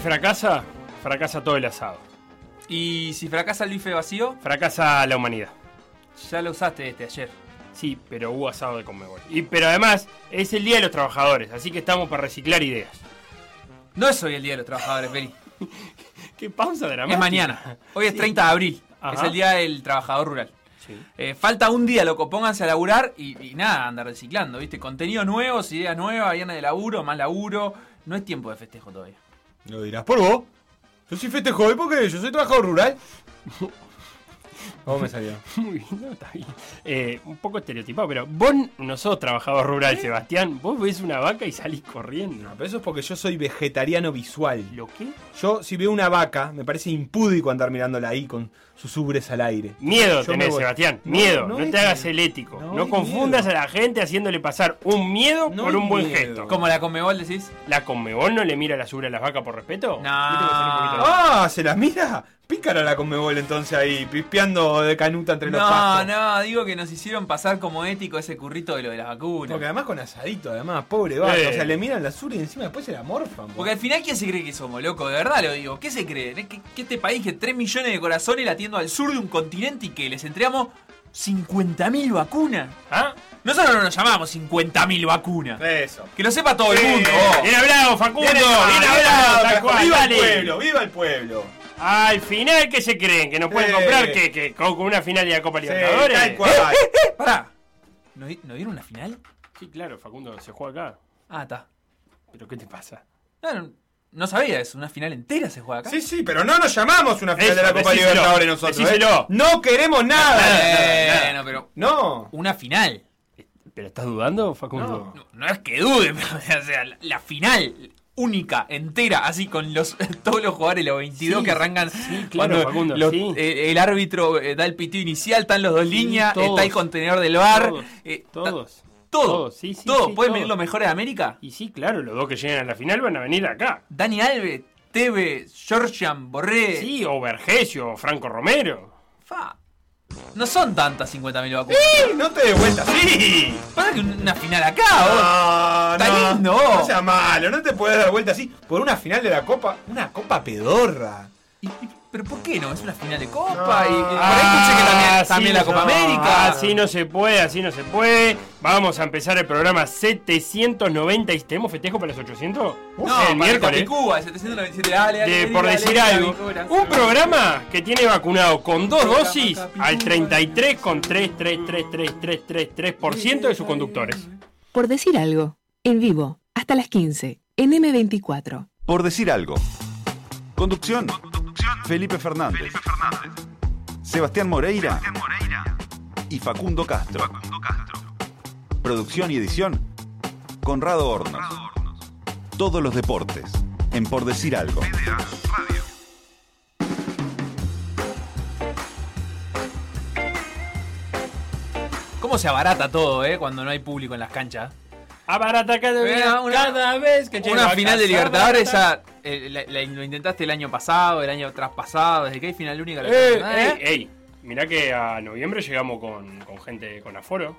Fracasa, fracasa todo el asado. Y si fracasa el bife vacío, Fracasa la humanidad. ya lo usaste este ayer. Sí, pero hubo asado de Conmebol. Y pero además es el día de los trabajadores, así que estamos para reciclar ideas. No es hoy el Día de los Trabajadores, Peri. Qué pausa dramática. Es mañana. Hoy es 30 de abril. Ajá. Es el Día del Trabajador Rural. Sí. Eh, falta un día, loco. Pónganse a laburar y, y nada, andar reciclando, ¿viste? Contenido nuevo, ideas nuevas, viernes de laburo, más laburo. No es tiempo de festejo todavía. Lo dirás por vos. Yo soy festejo hoy porque yo soy trabajador rural. ¿Cómo me salió? Muy bien, no, está bien. Eh, un poco estereotipado, pero vos no sos trabajador rural, Sebastián. Vos ves una vaca y salís corriendo. No, pero eso es porque yo soy vegetariano visual. ¿Lo qué? Yo, si veo una vaca, me parece impúdico andar mirándola ahí con sus ubres al aire. Miedo Yo tenés. Sebastián. No, miedo. no No, te hagas miedo. el ético. No No, confundas miedo. a la gente haciéndole pasar un miedo No por un buen miedo. gesto. Como la Conmebol decís. ¿La Conmebol no le mira la subra a las vacas por respeto? No. ¡Ah! ¿Se las mira? Pícara la Conmebol entonces ahí, pispeando de canuta entre los No, pastos. no, digo que nos hicieron pasar como ético ese currito de lo de las vacunas. Porque además con asadito, además, pobre vaca. Eh. O sea, le miran la sur y encima después se la morfan. po. Porque al final, ¿quién se cree que somos, loco? De verdad lo digo. ¿Qué se creen? ¿Que, que este país que 3 millones de corazones al sur de un continente y que les entregamos 50.000 vacunas? ¿Ah? Nosotros no nos llamamos 50.000 vacunas. Eso. Que lo sepa todo el Sí. mundo. Bien hablado, Facundo. Bien Bien hablado. ¡Viva el pueblo! ¡Viva el pueblo! Al final, ¿qué se creen? ¿Que nos pueden Sí. comprar que, que con, una final de la Copa Sí, Libertadores? tal cual. Pará. ¿No, ¿No dieron una final? Sí, claro, Facundo, se juega acá. Ah, está. ¿Pero qué te pasa? No, no, no sabía eso. Una final entera se juega acá. Sí, sí, pero no nos llamamos una final Eso, de la Copa decíselo, Libertadores nosotros. decíselo. ¿eh? No queremos nada. Eh, no, pero No. una final. ¿Pero estás dudando, Facundo? No, no es que dude, pero, o sea, la, la final única, entera, así con los todos los jugadores, los 22 Sí, que arrancan. sí, claro, cuando Facundo, los- sí. eh, el árbitro eh, da el pitido inicial, están los dos líneas, todos. está el contenedor del bar. Todos, eh, Todos. Todo. Todos, sí, sí, todo. sí, ¿Pueden todos. venir los mejores de América? Y sí, claro, los dos que llegan a la final van a venir acá. Dani Alves, Tevez, Georgian, Borré. Sí, o Vergesio, o Franco Romero. Fa. No son tantas 50.000 vacunas. Sí, no te des vuelta. Sí. Pasa que una final acá, vos. No, Está no, lindo. No sea malo, no te puedes dar vuelta así por una final de la Copa. Una Copa pedorra. Y- ¿Pero por qué no? Es una final de Copa. No. y, y por ahí escuché que también, la no, Copa América. Así no se puede, así no se puede. Vamos a empezar el programa 790 y tenemos festejo para los 800. No, el miércoles. El 797, dale, dale, de dale, por dale, decir dale, algo, un programa que tiene vacunado con dos dosis al 33 con 3333333% de sus conductores. Por decir algo. En vivo. Hasta las 15. En M24. Por decir algo. Conducción. Felipe Fernández. Sebastián Moreira. Y Facundo Castro. Producción y edición. Conrado Hornos. Todos los deportes. En Por decir algo. ¿Cómo se abarata todo, eh? Cuando no hay público en las canchas. Abarata cada, Mira, una- cada vez que Una final de Libertadores ya eh, la- la- lo intentaste el año pasado, el año traspasado, desde que hay final única. la Eh, ¿eh? ey, ey, mirá que a noviembre llegamos con, con gente con aforo.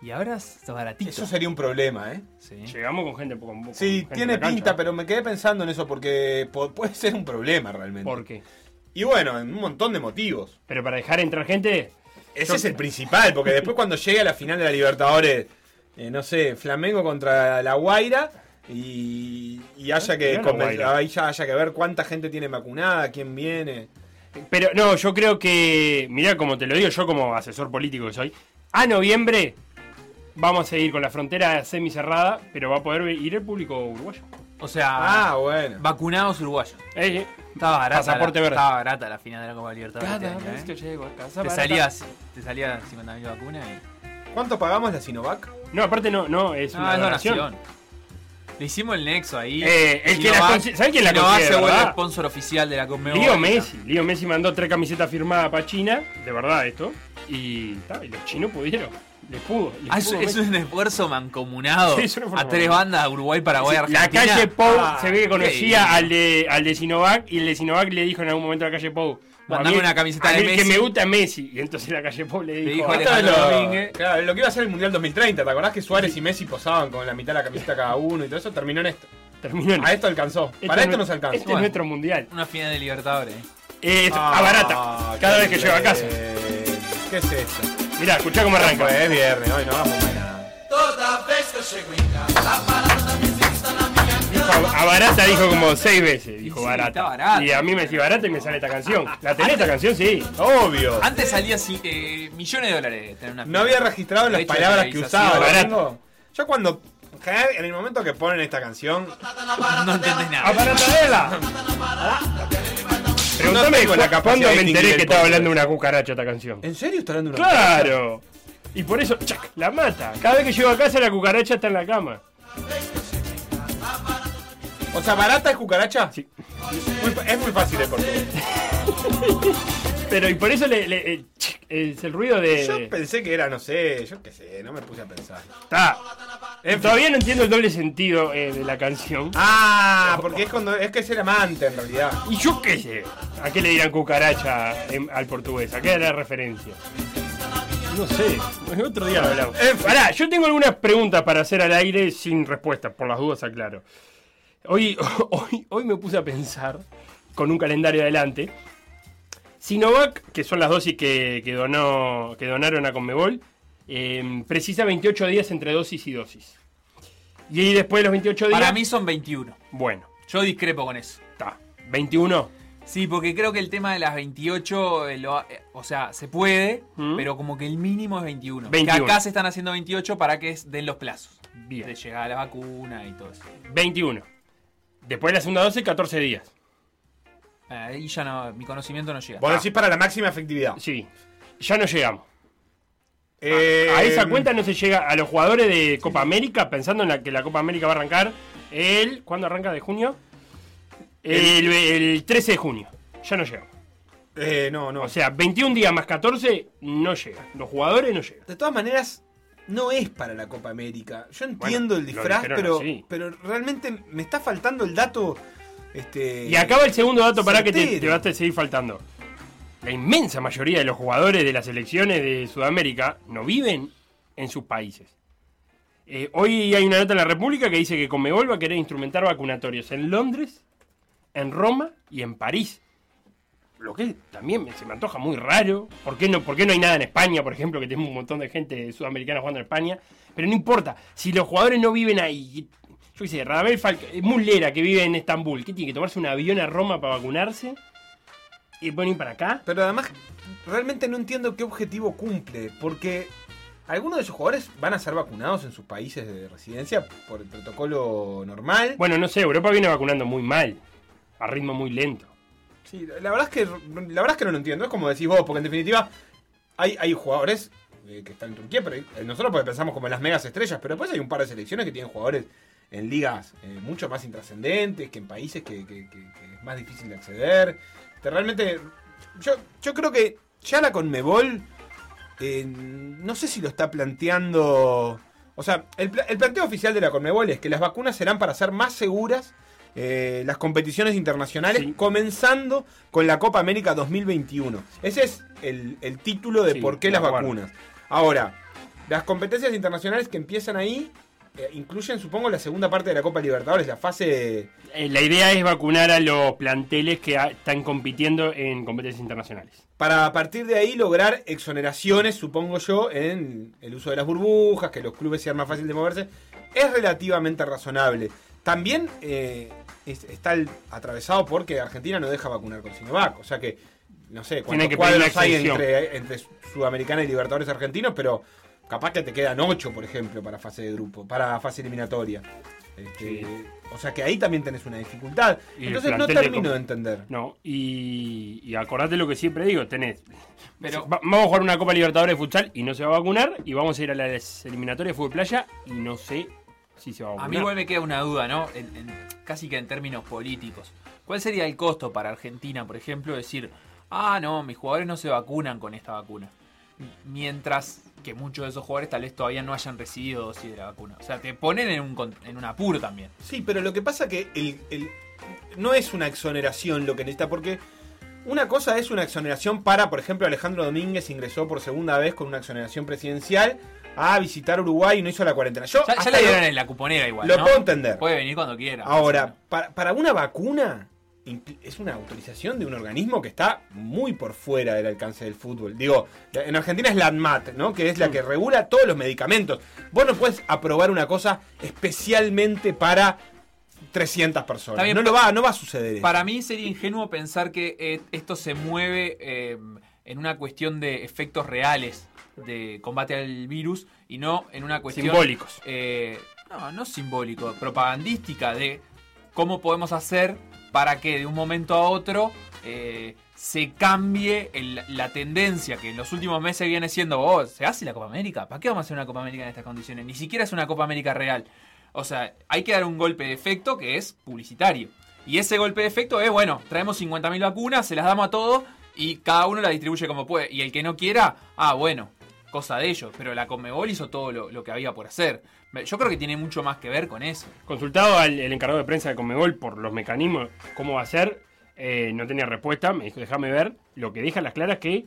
Y ahora es baratito. Eso sería un problema, ¿eh? Sí. Llegamos con gente con, con Sí, gente tiene cancha. pinta, pero me quedé pensando en eso porque po- puede ser un problema realmente. ¿Por qué? Y bueno, en un montón de motivos. Pero para dejar entrar gente. Ese es el principal, porque después cuando llegue a la final de la Libertadores, eh, no sé, Flamengo contra La Guaira, y, y haya que ahí ya haya que ver cuánta gente tiene vacunada, quién viene. Pero no, yo creo que, mirá como te lo digo yo como asesor político que soy, a noviembre vamos a seguir con la frontera semicerrada, pero va a poder ir el público uruguayo. O sea, Ah, bueno. vacunados uruguayos. Eh, eh, Estaba barata. Pasaporte la, verde. Estaba barata la final de la Copa Libertadores. cada este año, vez ¿eh? que llego a casa Te barata. salías, te salía 50.000 vacunas y. ¿Cuánto pagamos la Sinovac? No, aparte no, no, es No, una es donación. donación. Le hicimos el nexo ahí. Eh, el que la Sinovac- consi- ¿sabe quién la consigue, se vuelve sponsor oficial de la Conmebol. Lío Messi, Lío Messi mandó tres camisetas firmadas para China, de verdad esto, y, ta, y los chinos pudieron, les pudo. les Ah, pudo Messi. es un esfuerzo mancomunado. Sí, es a tres mancomunado. bandas, Uruguay, Paraguay, Sí, la Argentina. calle Pou Ah, se ve que conocía al de, al de Sinovac y el de Sinovac le dijo en algún momento a la calle Pou. Mandame mí- una camiseta a de mí el Messi. que me gusta es Messi. Y entonces la calle Pou le dijo. dijo, "Ah, Esto es Alejandro lo, Domínguez. claro, lo que iba a ser el Mundial 2030, ¿te acordás que Suárez y Messi posaban con la mitad de la camiseta cada uno y todo eso? Terminó en esto. terminó en A esto alcanzó. Este Para es esto nue- nos alcanza. Este es nuestro mundial. Una final de Libertadores. Eh, esto- Ah, a barata. Cada vez que llego a casa. ¿Qué es esto? Mirá, escuchá cómo arranca. Es viernes, hoy no vamos a nada. Dijo, a barata dijo como seis veces. Dijo sí, barata. Y a mí me decía barata y me sale esta canción. ¿La tenés esta canción? Sí. Obvio. Antes salía así, eh, millones de dólares tener una No había registrado las palabras que usaba. Barato. Yo cuando. en el momento que ponen esta canción. No entendés ¡A nada. baratadela! Pregúntame No la cuándo me enteré que estaba hablando de una cucaracha esta canción. ¿En serio está hablando de una ¡Claro! Y por eso, ¡chac! la mata. Cada vez que llego a casa la cucaracha está en la cama. O sea, barata es cucaracha. Sí. Muy es muy fácil el portugués. Pero y por eso le, le- eh, es el ruido Yo de. pensé que era, no sé, yo qué sé, no me puse a pensar. Está. En fin. Todavía no entiendo el doble sentido eh, de la canción. Ah, porque es cuando es que es el amante en realidad. Y yo qué sé. ¿A qué le dirán cucaracha en- al portugués? ¿A qué era la referencia? No sé. Otro día lo hablamos. En fin. Pará, yo tengo algunas preguntas para hacer al aire sin respuesta. Por las dudas, aclaro. Hoy, hoy, hoy me puse a pensar, con un calendario adelante. Sinovac, que son las dosis que, que donó, que donaron a Conmebol, eh, precisa 28 días entre dosis y dosis. Y ahí después de los 28 días. Para mí son 21. Bueno, Yo discrepo con eso. está. 21. Sí, porque creo que el tema de las 28, eh, lo- eh, o sea, se puede, ¿Mm? pero como que el mínimo es 21. 21. Que acá se están haciendo 28 para que den los plazos. Bien. De llegar a la vacuna y todo eso. 21. Después de la segunda dosis, 14 días. Ahí ya no, mi conocimiento no llega. Vos decís para la máxima efectividad. Sí. Ya no llegamos. Eh, A esa cuenta no se llega a los jugadores de Copa América, pensando en la que la Copa América va a arrancar el. ¿Cuándo arranca? ¿De junio? El, el 13 de junio. Ya no llegamos. Eh, no, no. O sea, 21 días más 14 no llega. Los jugadores no llegan. De todas maneras, no es para la Copa América. Yo entiendo el disfraz, pero, así. pero realmente me está faltando el dato. Este, Y acaba el segundo dato para que te, vas a seguir faltando. La inmensa mayoría de los jugadores de las selecciones de Sudamérica no viven en sus países. Eh, hoy hay una nota en la República que dice que Conmebol va a querer instrumentar vacunatorios en Londres, en Roma y en París. Lo que también me- se me antoja muy raro. ¿Por qué, no, ¿Por qué no hay nada en España, por ejemplo, que tenemos un montón de gente sudamericana jugando en España? Pero no importa. Si los jugadores no viven ahí, yo qué sé, Radamel Falcao, Muslera que vive en Estambul, ¿qué tiene que tomarse un avión a Roma para vacunarse? ¿Y ir para acá? Pero además, realmente no entiendo qué objetivo cumple. Porque algunos de esos jugadores van a ser vacunados en sus países de residencia por el protocolo normal. Bueno, no sé, Europa viene vacunando muy mal, a ritmo muy lento. Sí, la verdad es que la verdad es que no lo entiendo, es como decís vos, porque en definitiva hay, hay jugadores eh, que están en Turquía, pero eh, nosotros porque pensamos como en las megas estrellas, pero después hay un par de selecciones que tienen jugadores en ligas eh, mucho más intrascendentes, que en países que, es más difícil de acceder. Este, realmente, yo, yo creo que ya la Conmebol, no sé si lo está planteando... O sea, el, el planteo oficial de la Conmebol es que las vacunas serán para ser más seguras eh, las competiciones internacionales, Sí. comenzando con la Copa América 2021. Ese es el, el título de Sí, por qué las vacunas. Ahora, las competencias internacionales que empiezan ahí eh, incluyen, supongo, la segunda parte de la Copa Libertadores, la fase... Eh, la idea es vacunar a los planteles que a- están compitiendo en competencias internacionales. Para a partir de ahí lograr exoneraciones, supongo yo, en el uso de las burbujas, que los clubes sean más fáciles de moverse. Es relativamente razonable. También eh, es- está el- atravesado porque Argentina no deja vacunar con Sinovac. O sea que, no sé cuántos cuadros hay entre, entre Sudamericana y Libertadores argentinos, pero capaz que te quedan ocho, por ejemplo, para fase de grupo, para fase eliminatoria. Este, O sea que ahí también tenés una dificultad. Y Entonces no termino de entender. No, y, y acordate lo que siempre digo, tenés. Pero- va- vamos a jugar una Copa Libertadores de futsal y no se va a vacunar, y vamos a ir a las eliminatorias de fútbol playa y no sé si se va a mí igual me queda una duda, ¿no? En- en- casi que en términos políticos. ¿Cuál sería el costo para Argentina, por ejemplo, decir, ah, no, mis jugadores no se vacunan con esta vacuna? Mientras que muchos de esos jugadores tal vez todavía no hayan recibido dosis de la vacuna. O sea, te ponen en un, en un apuro también. Sí, pero lo que pasa que el, el- no es una exoneración lo que necesita, porque una cosa es una exoneración para, por ejemplo, Alejandro Domínguez ingresó por segunda vez con una exoneración presidencial a visitar Uruguay y no hizo la cuarentena. Yo Ya, ya le dieron en la cuponera igual. lo ¿no? puedo entender. Puede venir cuando quiera. Ahora, para, para una vacuna es una autorización de un organismo que está muy por fuera del alcance del fútbol. Digo, en Argentina es la ANMAT, ¿no? Que es la que regula todos los medicamentos. Vos no puedes aprobar una cosa especialmente para 300 personas. Bien, no, lo va, no va a suceder eso. Para mí sería ingenuo pensar que eh, esto se mueve eh, en una cuestión de efectos reales de combate al virus y no en una cuestión Simbólicos. eh, no, no simbólico, propagandística de cómo podemos hacer para que de un momento a otro eh, se cambie el- la tendencia que en los últimos meses viene siendo, oh, ¿se hace la Copa América? ¿Para qué vamos a hacer una Copa América en estas condiciones? Ni siquiera es una Copa América real. O sea, hay que dar un golpe de efecto que es publicitario. Y ese golpe de efecto es, bueno, traemos 50.000 vacunas, se las damos a todos y cada uno la distribuye como puede. Y el que no quiera, ah, bueno, cosa de ellos. Pero la Conmebol hizo todo lo, lo que había por hacer. Yo creo que tiene mucho más que ver con eso. Consultado al el encargado de prensa de Conmebol por los mecanismos, cómo va a ser, eh, no tenía respuesta, me dijo, déjame ver. Lo que deja las claras que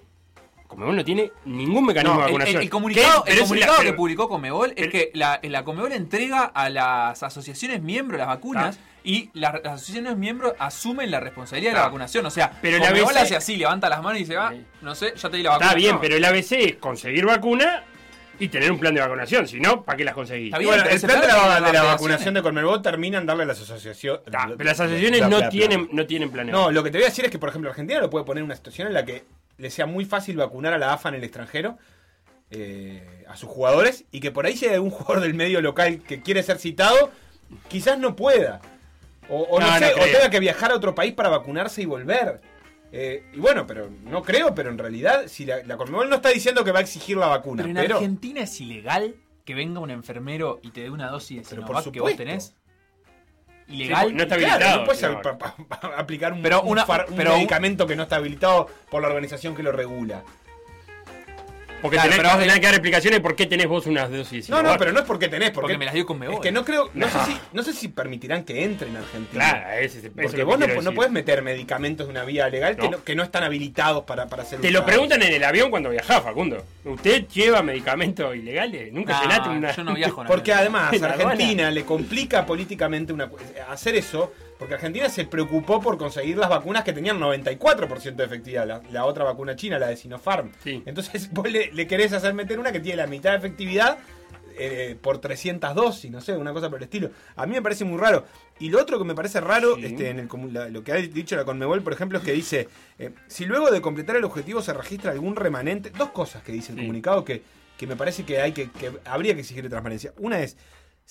Conmebol no tiene ningún mecanismo No, de vacunación. el- el comunicado, ¿Qué? el Pero es comunicado la- que pero- publicó Comebol es pero- que la, la Comebol entrega a las asociaciones miembros las vacunas Ah. Y las, las asociaciones miembros asumen la responsabilidad de la Ah. vacunación. O sea, Pero Comebol ABC hace así, levanta las manos y dice, ah, Sí. no sé, ya te di la vacuna. Está bien, No. pero el ABC es conseguir vacuna y tener un plan de vacunación. Si no, ¿para qué las conseguís? Está Y bien, bueno, el plan de la, de vacunación de Conmebol termina en darle a las asociaciones. Está, pero las asociaciones no tienen, no tienen planeado. No, lo que te voy a decir es que, por ejemplo, Argentina lo puede poner en una situación en la que le sea muy fácil vacunar a la AFA en el extranjero, eh, a sus jugadores, y que por ahí si hay algún jugador del medio local que quiere ser citado, quizás no pueda. O, o no, No, no sé, o creo. tenga que viajar a otro país para vacunarse y volver. Eh, y bueno, pero no creo, pero en realidad, si la, la Conmebol no está diciendo que va a exigir la vacuna, Pero en pero, Argentina es ilegal que venga un enfermero y te dé una dosis de Pero Sinovac por que vos tenés. Sí, Ilegal. no está Claro, habilitado, no puedes aplicar un, Pero un una- far- un pero un- medicamento que no está habilitado por la organización que lo regula. Porque Claro, tenés, pero vos tenés que dar explicaciones por qué tenés vos unas dosis. No, no, Sinovac. pero no es porque tenés, porque, Porque me las dio Conmebol. Es que no creo, no, No. sé si, no sé si permitirán que entre en Argentina. Claro, ese, Porque vos no, no puedes meter medicamentos de una vía legal Que, No. que no están habilitados para, para ser Te lo preguntan en el avión cuando viajás, Facundo. ¿Usted lleva medicamentos ilegales? Nunca No, llenaste una. yo no viajo en Porque además Argentina le complica políticamente una, hacer eso, porque Argentina se preocupó por conseguir las vacunas que tenían 94% de efectividad, la, la otra vacuna china, la de Sinopharm. Sí. Entonces vos le, le querés hacer meter una que tiene la mitad de efectividad eh, por 300 dosis, no sé, una cosa por el estilo. A mí me parece muy raro. Y lo otro que me parece raro, Sí. este, en el, la- lo que ha dicho la Conmebol, por ejemplo, es que dice, eh, si luego de completar el objetivo se registra algún remanente, dos cosas que dice el Sí. comunicado que, que me parece que hay que, que habría que exigir transparencia. Una es,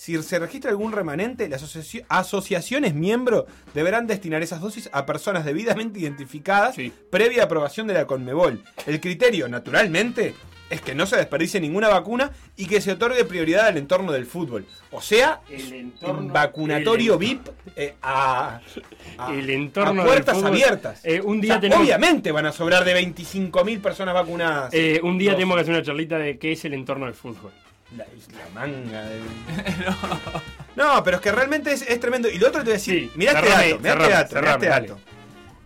si se registra algún remanente, las asoci- asociaciones miembros deberán destinar esas dosis a personas debidamente identificadas Sí. previa aprobación de la Conmebol. El criterio, naturalmente, es que no se desperdicie ninguna vacuna y que se otorgue prioridad al entorno del fútbol. O sea, El entorno- un vacunatorio el VIP eh, a, a- El entorno a puertas del fútbol. abiertas. Eh, un O día sea, tenemos- Obviamente van a sobrar de 25.000 personas vacunadas. Eh, un día Dosis. tenemos que hacer una charlita de qué es el entorno del fútbol. La, manga de... no. pero es que realmente es, es tremendo. Y lo otro te voy a decir, Sí, mirá este dato, mirá este cerrame, dato, mirá este dato.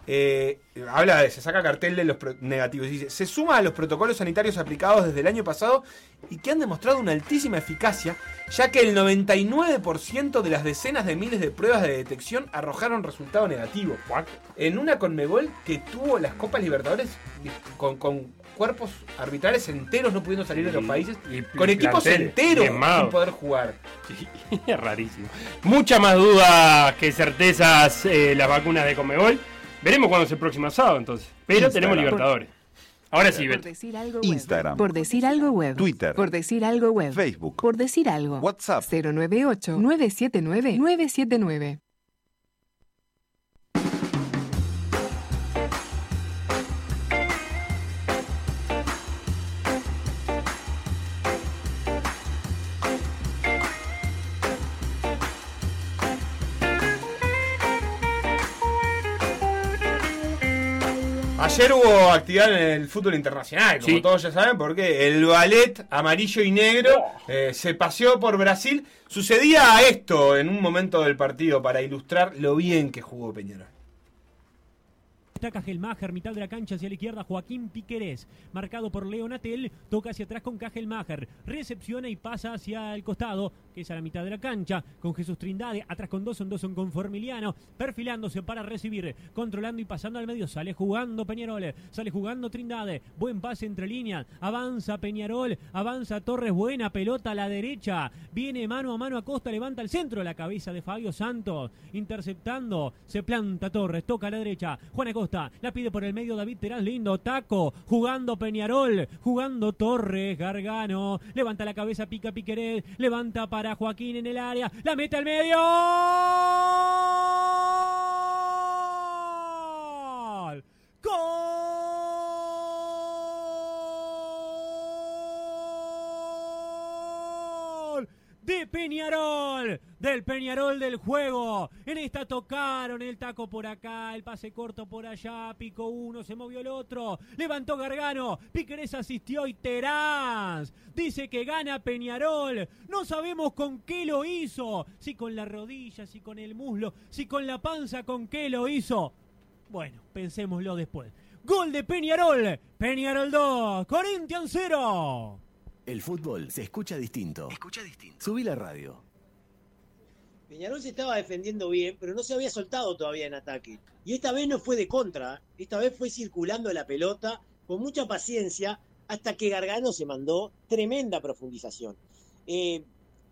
eh, habla de, se saca cartel de los negativos. Dice, se suma a los protocolos sanitarios aplicados desde el año pasado y que han demostrado una altísima eficacia, ya que el 99% de las decenas de miles de pruebas de detección arrojaron resultado negativo. En una Conmebol que tuvo las Copas Libertadores con, con cuerpos arbitrales enteros no pudiendo salir de los países, y con equipos enteros sin poder jugar. Sí, es rarísimo. Muchas más dudas que certezas eh, las vacunas de Comebol. Veremos cuándo es el próximo sábado entonces. Pero Instagram. tenemos Libertadores. Ahora sí, Por Beto. decir algo web. Instagram. Por decir algo web. Twitter. Por decir algo web. Facebook. Por decir algo. WhatsApp. 098-979-979. Ayer hubo actividad en el fútbol internacional, como Sí. todos ya saben, porque el ballet amarillo y negro eh, se paseó por Brasil. Sucedía esto en un momento del partido para ilustrar lo bien que jugó Peñarol. Destaca Gelmacher, mitad de la cancha hacia la izquierda, Joaquín Piquerés, marcado por Leonatel, toca hacia atrás con Cajelmacher, recepciona y pasa hacia el costado, que es a la mitad de la cancha, con Jesús Trindade, atrás con Dawson, Dawson con Formiliano, perfilándose para recibir, controlando y pasando al medio, sale jugando Peñarol, sale jugando Trindade, buen pase entre líneas, avanza Peñarol, avanza Torres, buena pelota a la derecha, viene mano a mano Acosta, levanta el centro, la cabeza de Fabio Santos, interceptando, se planta Torres, toca a la derecha, Juan Acosta, la pide por el medio David Terán, lindo taco, jugando Peñarol, jugando Torres, Gargano, levanta la cabeza, pica Piquerés, levanta para Joaquín en el área, la mete al medio. ¡Gol! De Peñarol, del Peñarol del juego. En esta tocaron el taco por acá, el pase corto por allá, picó uno, se movió el otro, levantó Gargano, Piquerés asistió y Terán dice que gana Peñarol. No sabemos con qué lo hizo, si con la rodilla, si con el muslo, si con la panza, con qué lo hizo. Bueno, pensémoslo después. Gol de Peñarol, Peñarol 2, Corinthians 0. El fútbol se escucha distinto. Escucha distinto. Subí la radio. Peñarol se estaba defendiendo bien, pero no se había soltado todavía en ataque. Y esta vez no fue de contra, esta vez fue circulando la pelota con mucha paciencia hasta que Gargano se mandó tremenda profundización. Eh,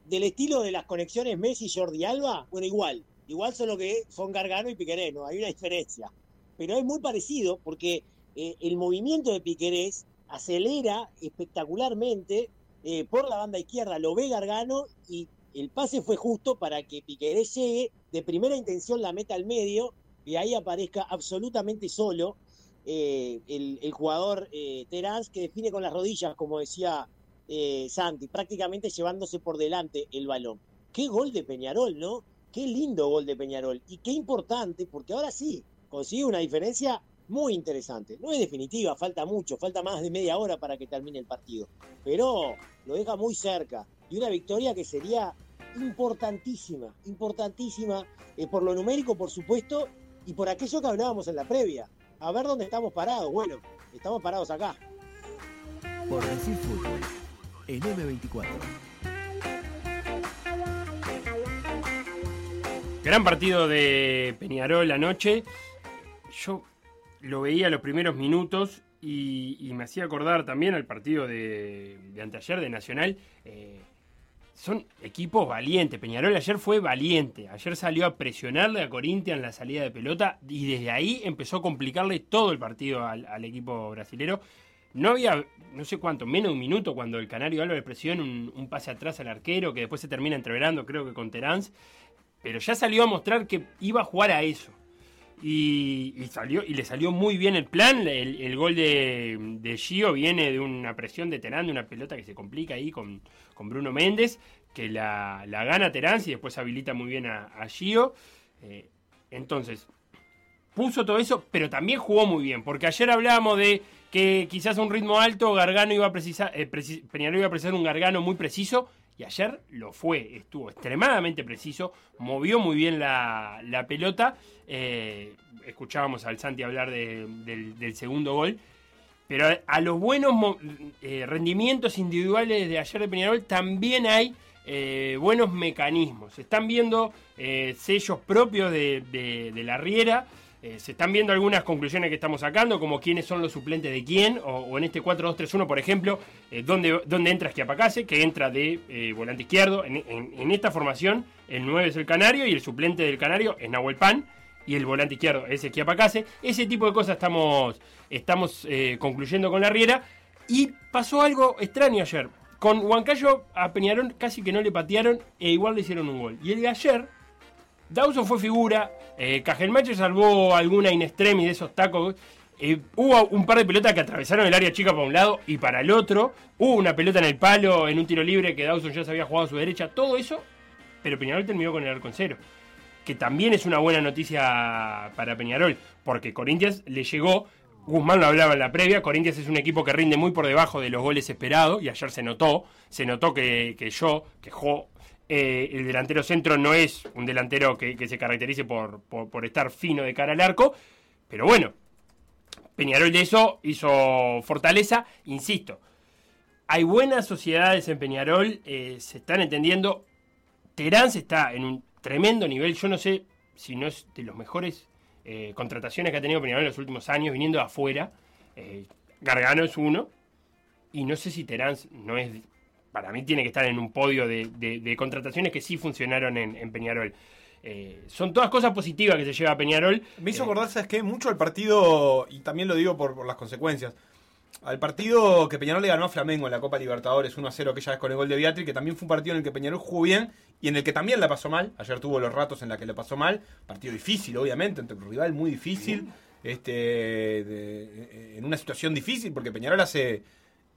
del estilo de las conexiones Messi-Jordi Alba, bueno, igual. Igual solo que son Gargano y Piquerés, ¿no? Hay una diferencia. Pero es muy parecido porque eh, el movimiento de Piquerés acelera espectacularmente eh, por la banda izquierda, lo ve Gargano y el pase fue justo para que Piquerés llegue, de primera intención la meta al medio y ahí aparezca absolutamente solo eh, el, jugador eh, Terán que define con las rodillas, como decía eh, Santi, prácticamente llevándose por delante el balón. Qué gol de Peñarol, ¿no? Qué lindo gol de Peñarol y qué importante, porque ahora sí consigue una diferencia muy interesante. No es definitiva, falta mucho, falta más de media hora para que termine el partido, pero lo deja muy cerca y una victoria que sería importantísima, importantísima eh, por lo numérico, por supuesto, y por aquello que hablábamos en la previa. A ver dónde estamos parados. Bueno, estamos parados acá. Por decir fútbol. En M24. Gran partido de Peñarol anoche. Yo lo veía los primeros minutos y, me hacía acordar también al partido de, anteayer de Nacional. Eh, son equipos valientes. Peñarol ayer fue valiente. Ayer salió a presionarle a Corinthians en la salida de pelota y desde ahí empezó a complicarle todo el partido al, al equipo brasilero. No había, no sé cuánto, menos de un minuto cuando el Canario Álvarez presiona un, un pase atrás al arquero que después se termina entreverando, creo que con Terán. Pero ya salió a mostrar que iba a jugar a eso. Y, y salió, y le salió muy bien el plan. El, gol de, de Gio viene de una presión de Terán, de una pelota que se complica ahí con, con Bruno Méndez, que la, la gana Terán y después habilita muy bien a, Gio. Eh, entonces, puso todo eso, pero también jugó muy bien, porque ayer hablábamos de que quizás a un ritmo alto Gargano iba a precisar, eh, Peñarol iba a precisar un Gargano muy preciso, ayer lo fue, estuvo extremadamente preciso, movió muy bien la, pelota. eh, escuchábamos al Santi hablar de- del, segundo gol. Pero a, los buenos eh, rendimientos individuales de ayer de Peñarol también hay eh, buenos mecanismos. Están viendo sellos propios de- de la Riera. Eh, se están viendo algunas conclusiones que estamos sacando, como quiénes son los suplentes de quién, o, en este 4-2-3-1, por ejemplo, eh, dónde, dónde entra Esquiapacase, que entra de eh, volante izquierdo. En, esta formación, el 9 es el Canario y el suplente del Canario es Nahuel Pan y el volante izquierdo es Esquiapacase. Ese tipo de cosas estamos, estamos concluyendo con la Riera. Y pasó algo extraño ayer. Con Huancayo a Peñarol casi que no le patearon e igual le hicieron un gol. Y el de ayer, Dawson fue figura, eh, salvó alguna in extremis de esos tacos. eh, hubo un par de pelotas que atravesaron el área chica para un lado y para el otro. Hubo una pelota en el palo, en un tiro libre que Dawson ya se había jugado a su derecha. Todo eso, pero Peñarol terminó con el arco en cero. Que también es una buena noticia para Peñarol, porque Corinthians le llegó. Guzmán lo hablaba en la previa, Corinthians es un equipo que rinde muy por debajo de los goles esperados y ayer se notó, se notó que, que yo, que Jo, eh, el delantero centro no es un delantero que, se caracterice por, estar fino de cara al arco, pero bueno, Peñarol de eso hizo fortaleza, insisto, hay buenas sociedades en Peñarol, eh, se están entendiendo, Terán se está en un tremendo nivel, yo no sé si no es de los mejores eh, contrataciones que ha tenido Peñarol en los últimos años, viniendo de afuera, Gargano es uno, y no sé si Terán no es, para mí tiene que estar en un podio de, de- de contrataciones que sí funcionaron en, en Peñarol. Eh, son todas cosas positivas que se lleva a Peñarol. Me hizo Eh, acordar, ¿sabes qué? Mucho al partido, y también lo digo por, por las consecuencias, al partido que Peñarol le ganó a Flamengo en la Copa Libertadores 1 a 0 aquella vez con el gol de Beatriz, que también fue un partido en el que Peñarol jugó bien y en el que también la pasó mal. Ayer tuvo los ratos en la que le pasó mal. Partido difícil, obviamente, entre un rival muy difícil, este, de- en una situación difícil, porque Peñarol hace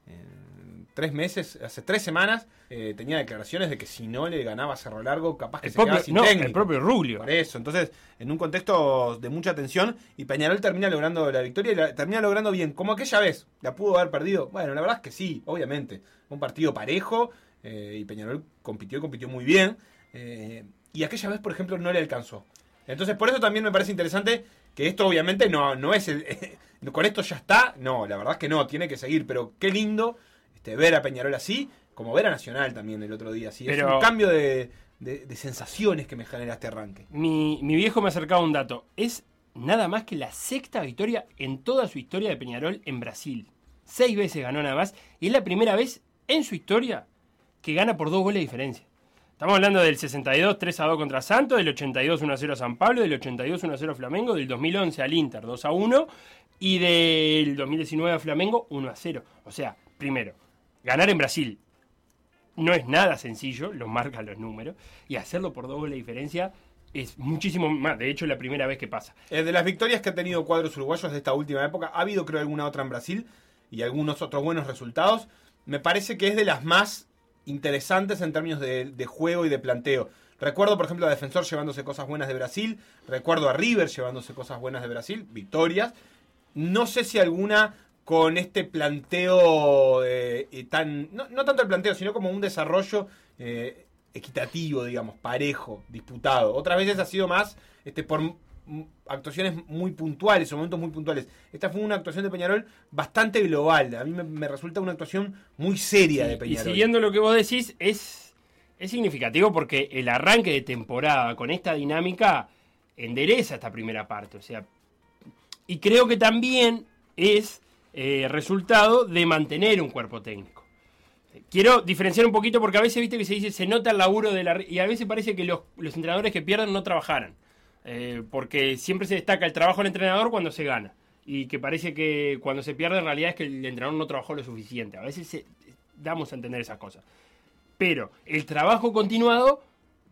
eh, tres meses, hace tres semanas, eh, tenía declaraciones de que si no le ganaba a Cerro Largo, capaz que el se quedaba propio, sin no, técnico. el propio Rubio. Por eso, entonces, en un contexto de mucha tensión, y Peñarol termina logrando la victoria y la termina logrando bien. Como aquella vez, ¿la pudo haber perdido? Bueno, la verdad es que sí, obviamente. Un partido parejo, eh, y Peñarol compitió y compitió muy bien. eh, y aquella vez, por ejemplo, no le alcanzó. Entonces, por eso también me parece interesante que esto, obviamente, no, no es el. con esto ya está. No, la verdad es que no, tiene que seguir. Pero qué lindo este, ver a Peñarol así, como ver a Nacional también el otro día. Así, Es Pero- un cambio de, de- de sensaciones que me genera este arranque. Mi, mi viejo me acercaba un dato. Es nada más que la sexta victoria en toda su historia de Peñarol en Brasil. Seis veces ganó nada más. Y es la primera vez en su historia que gana por dos goles de diferencia. Estamos hablando del 62 3 a 2 contra Santos, del 82 1 a 0 a San Pablo, del 82 1 a 0 a Flamengo, del 2011 al Inter 2 a 1 y del 2019 a Flamengo 1 a 0. O sea, primero, ganar en Brasil no es nada sencillo, lo marcan los números, y hacerlo por dos diferencia es muchísimo más. De hecho, es la primera vez que pasa. Eh, de las victorias que ha tenido cuadros uruguayos de esta última época, ha habido creo alguna otra en Brasil y algunos otros buenos resultados. Me parece que es de las más interesantes en términos de, de juego y de planteo. Recuerdo, por ejemplo, a Defensor llevándose cosas buenas de Brasil. Recuerdo a River llevándose cosas buenas de Brasil, victorias. No sé si alguna con este planteo eh, tan. No, no tanto el planteo, sino como un desarrollo eh, equitativo, digamos, parejo, disputado. Otras veces ha sido más este, por actuaciones muy puntuales o momentos muy puntuales. Esta fue una actuación de Peñarol bastante global. A mí me, me resulta una actuación muy seria de Y Peñarol. siguiendo lo que vos decís, es, es significativo porque el arranque de temporada con esta dinámica endereza esta primera parte. O sea, y creo que también es eh, resultado de mantener un cuerpo técnico. Quiero diferenciar un poquito porque a veces viste que se dice se nota el laburo de la y a veces parece que los, los entrenadores que pierden no trabajaran. Eh, porque siempre se destaca el trabajo del entrenador cuando se gana. Y que parece que cuando se pierde en realidad es que el entrenador no trabajó lo suficiente. A veces damos a entender esas cosas. Pero el trabajo continuado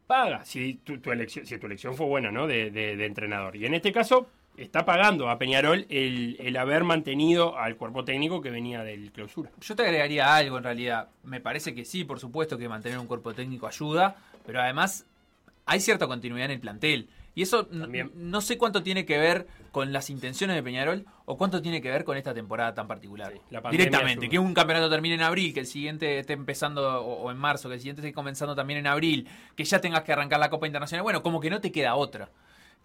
paga si tu, elección, si tu elección fue buena, ¿no? De entrenador. Y en este caso está pagando a Peñarol el, el haber mantenido al cuerpo técnico que venía del clausura. Yo te agregaría algo en realidad. Me parece que sí, por supuesto que mantener un cuerpo técnico ayuda, pero además hay cierta continuidad en el plantel. Y eso no sé cuánto tiene que ver con las intenciones de Peñarol o cuánto tiene que ver con esta temporada tan particular. Sí, la pandemia Directamente, ayuda. que un campeonato termine en abril, que el siguiente esté empezando o, o en marzo, que el siguiente esté comenzando también en abril, que ya tengas que arrancar la Copa Internacional. Bueno, como que no te queda otra.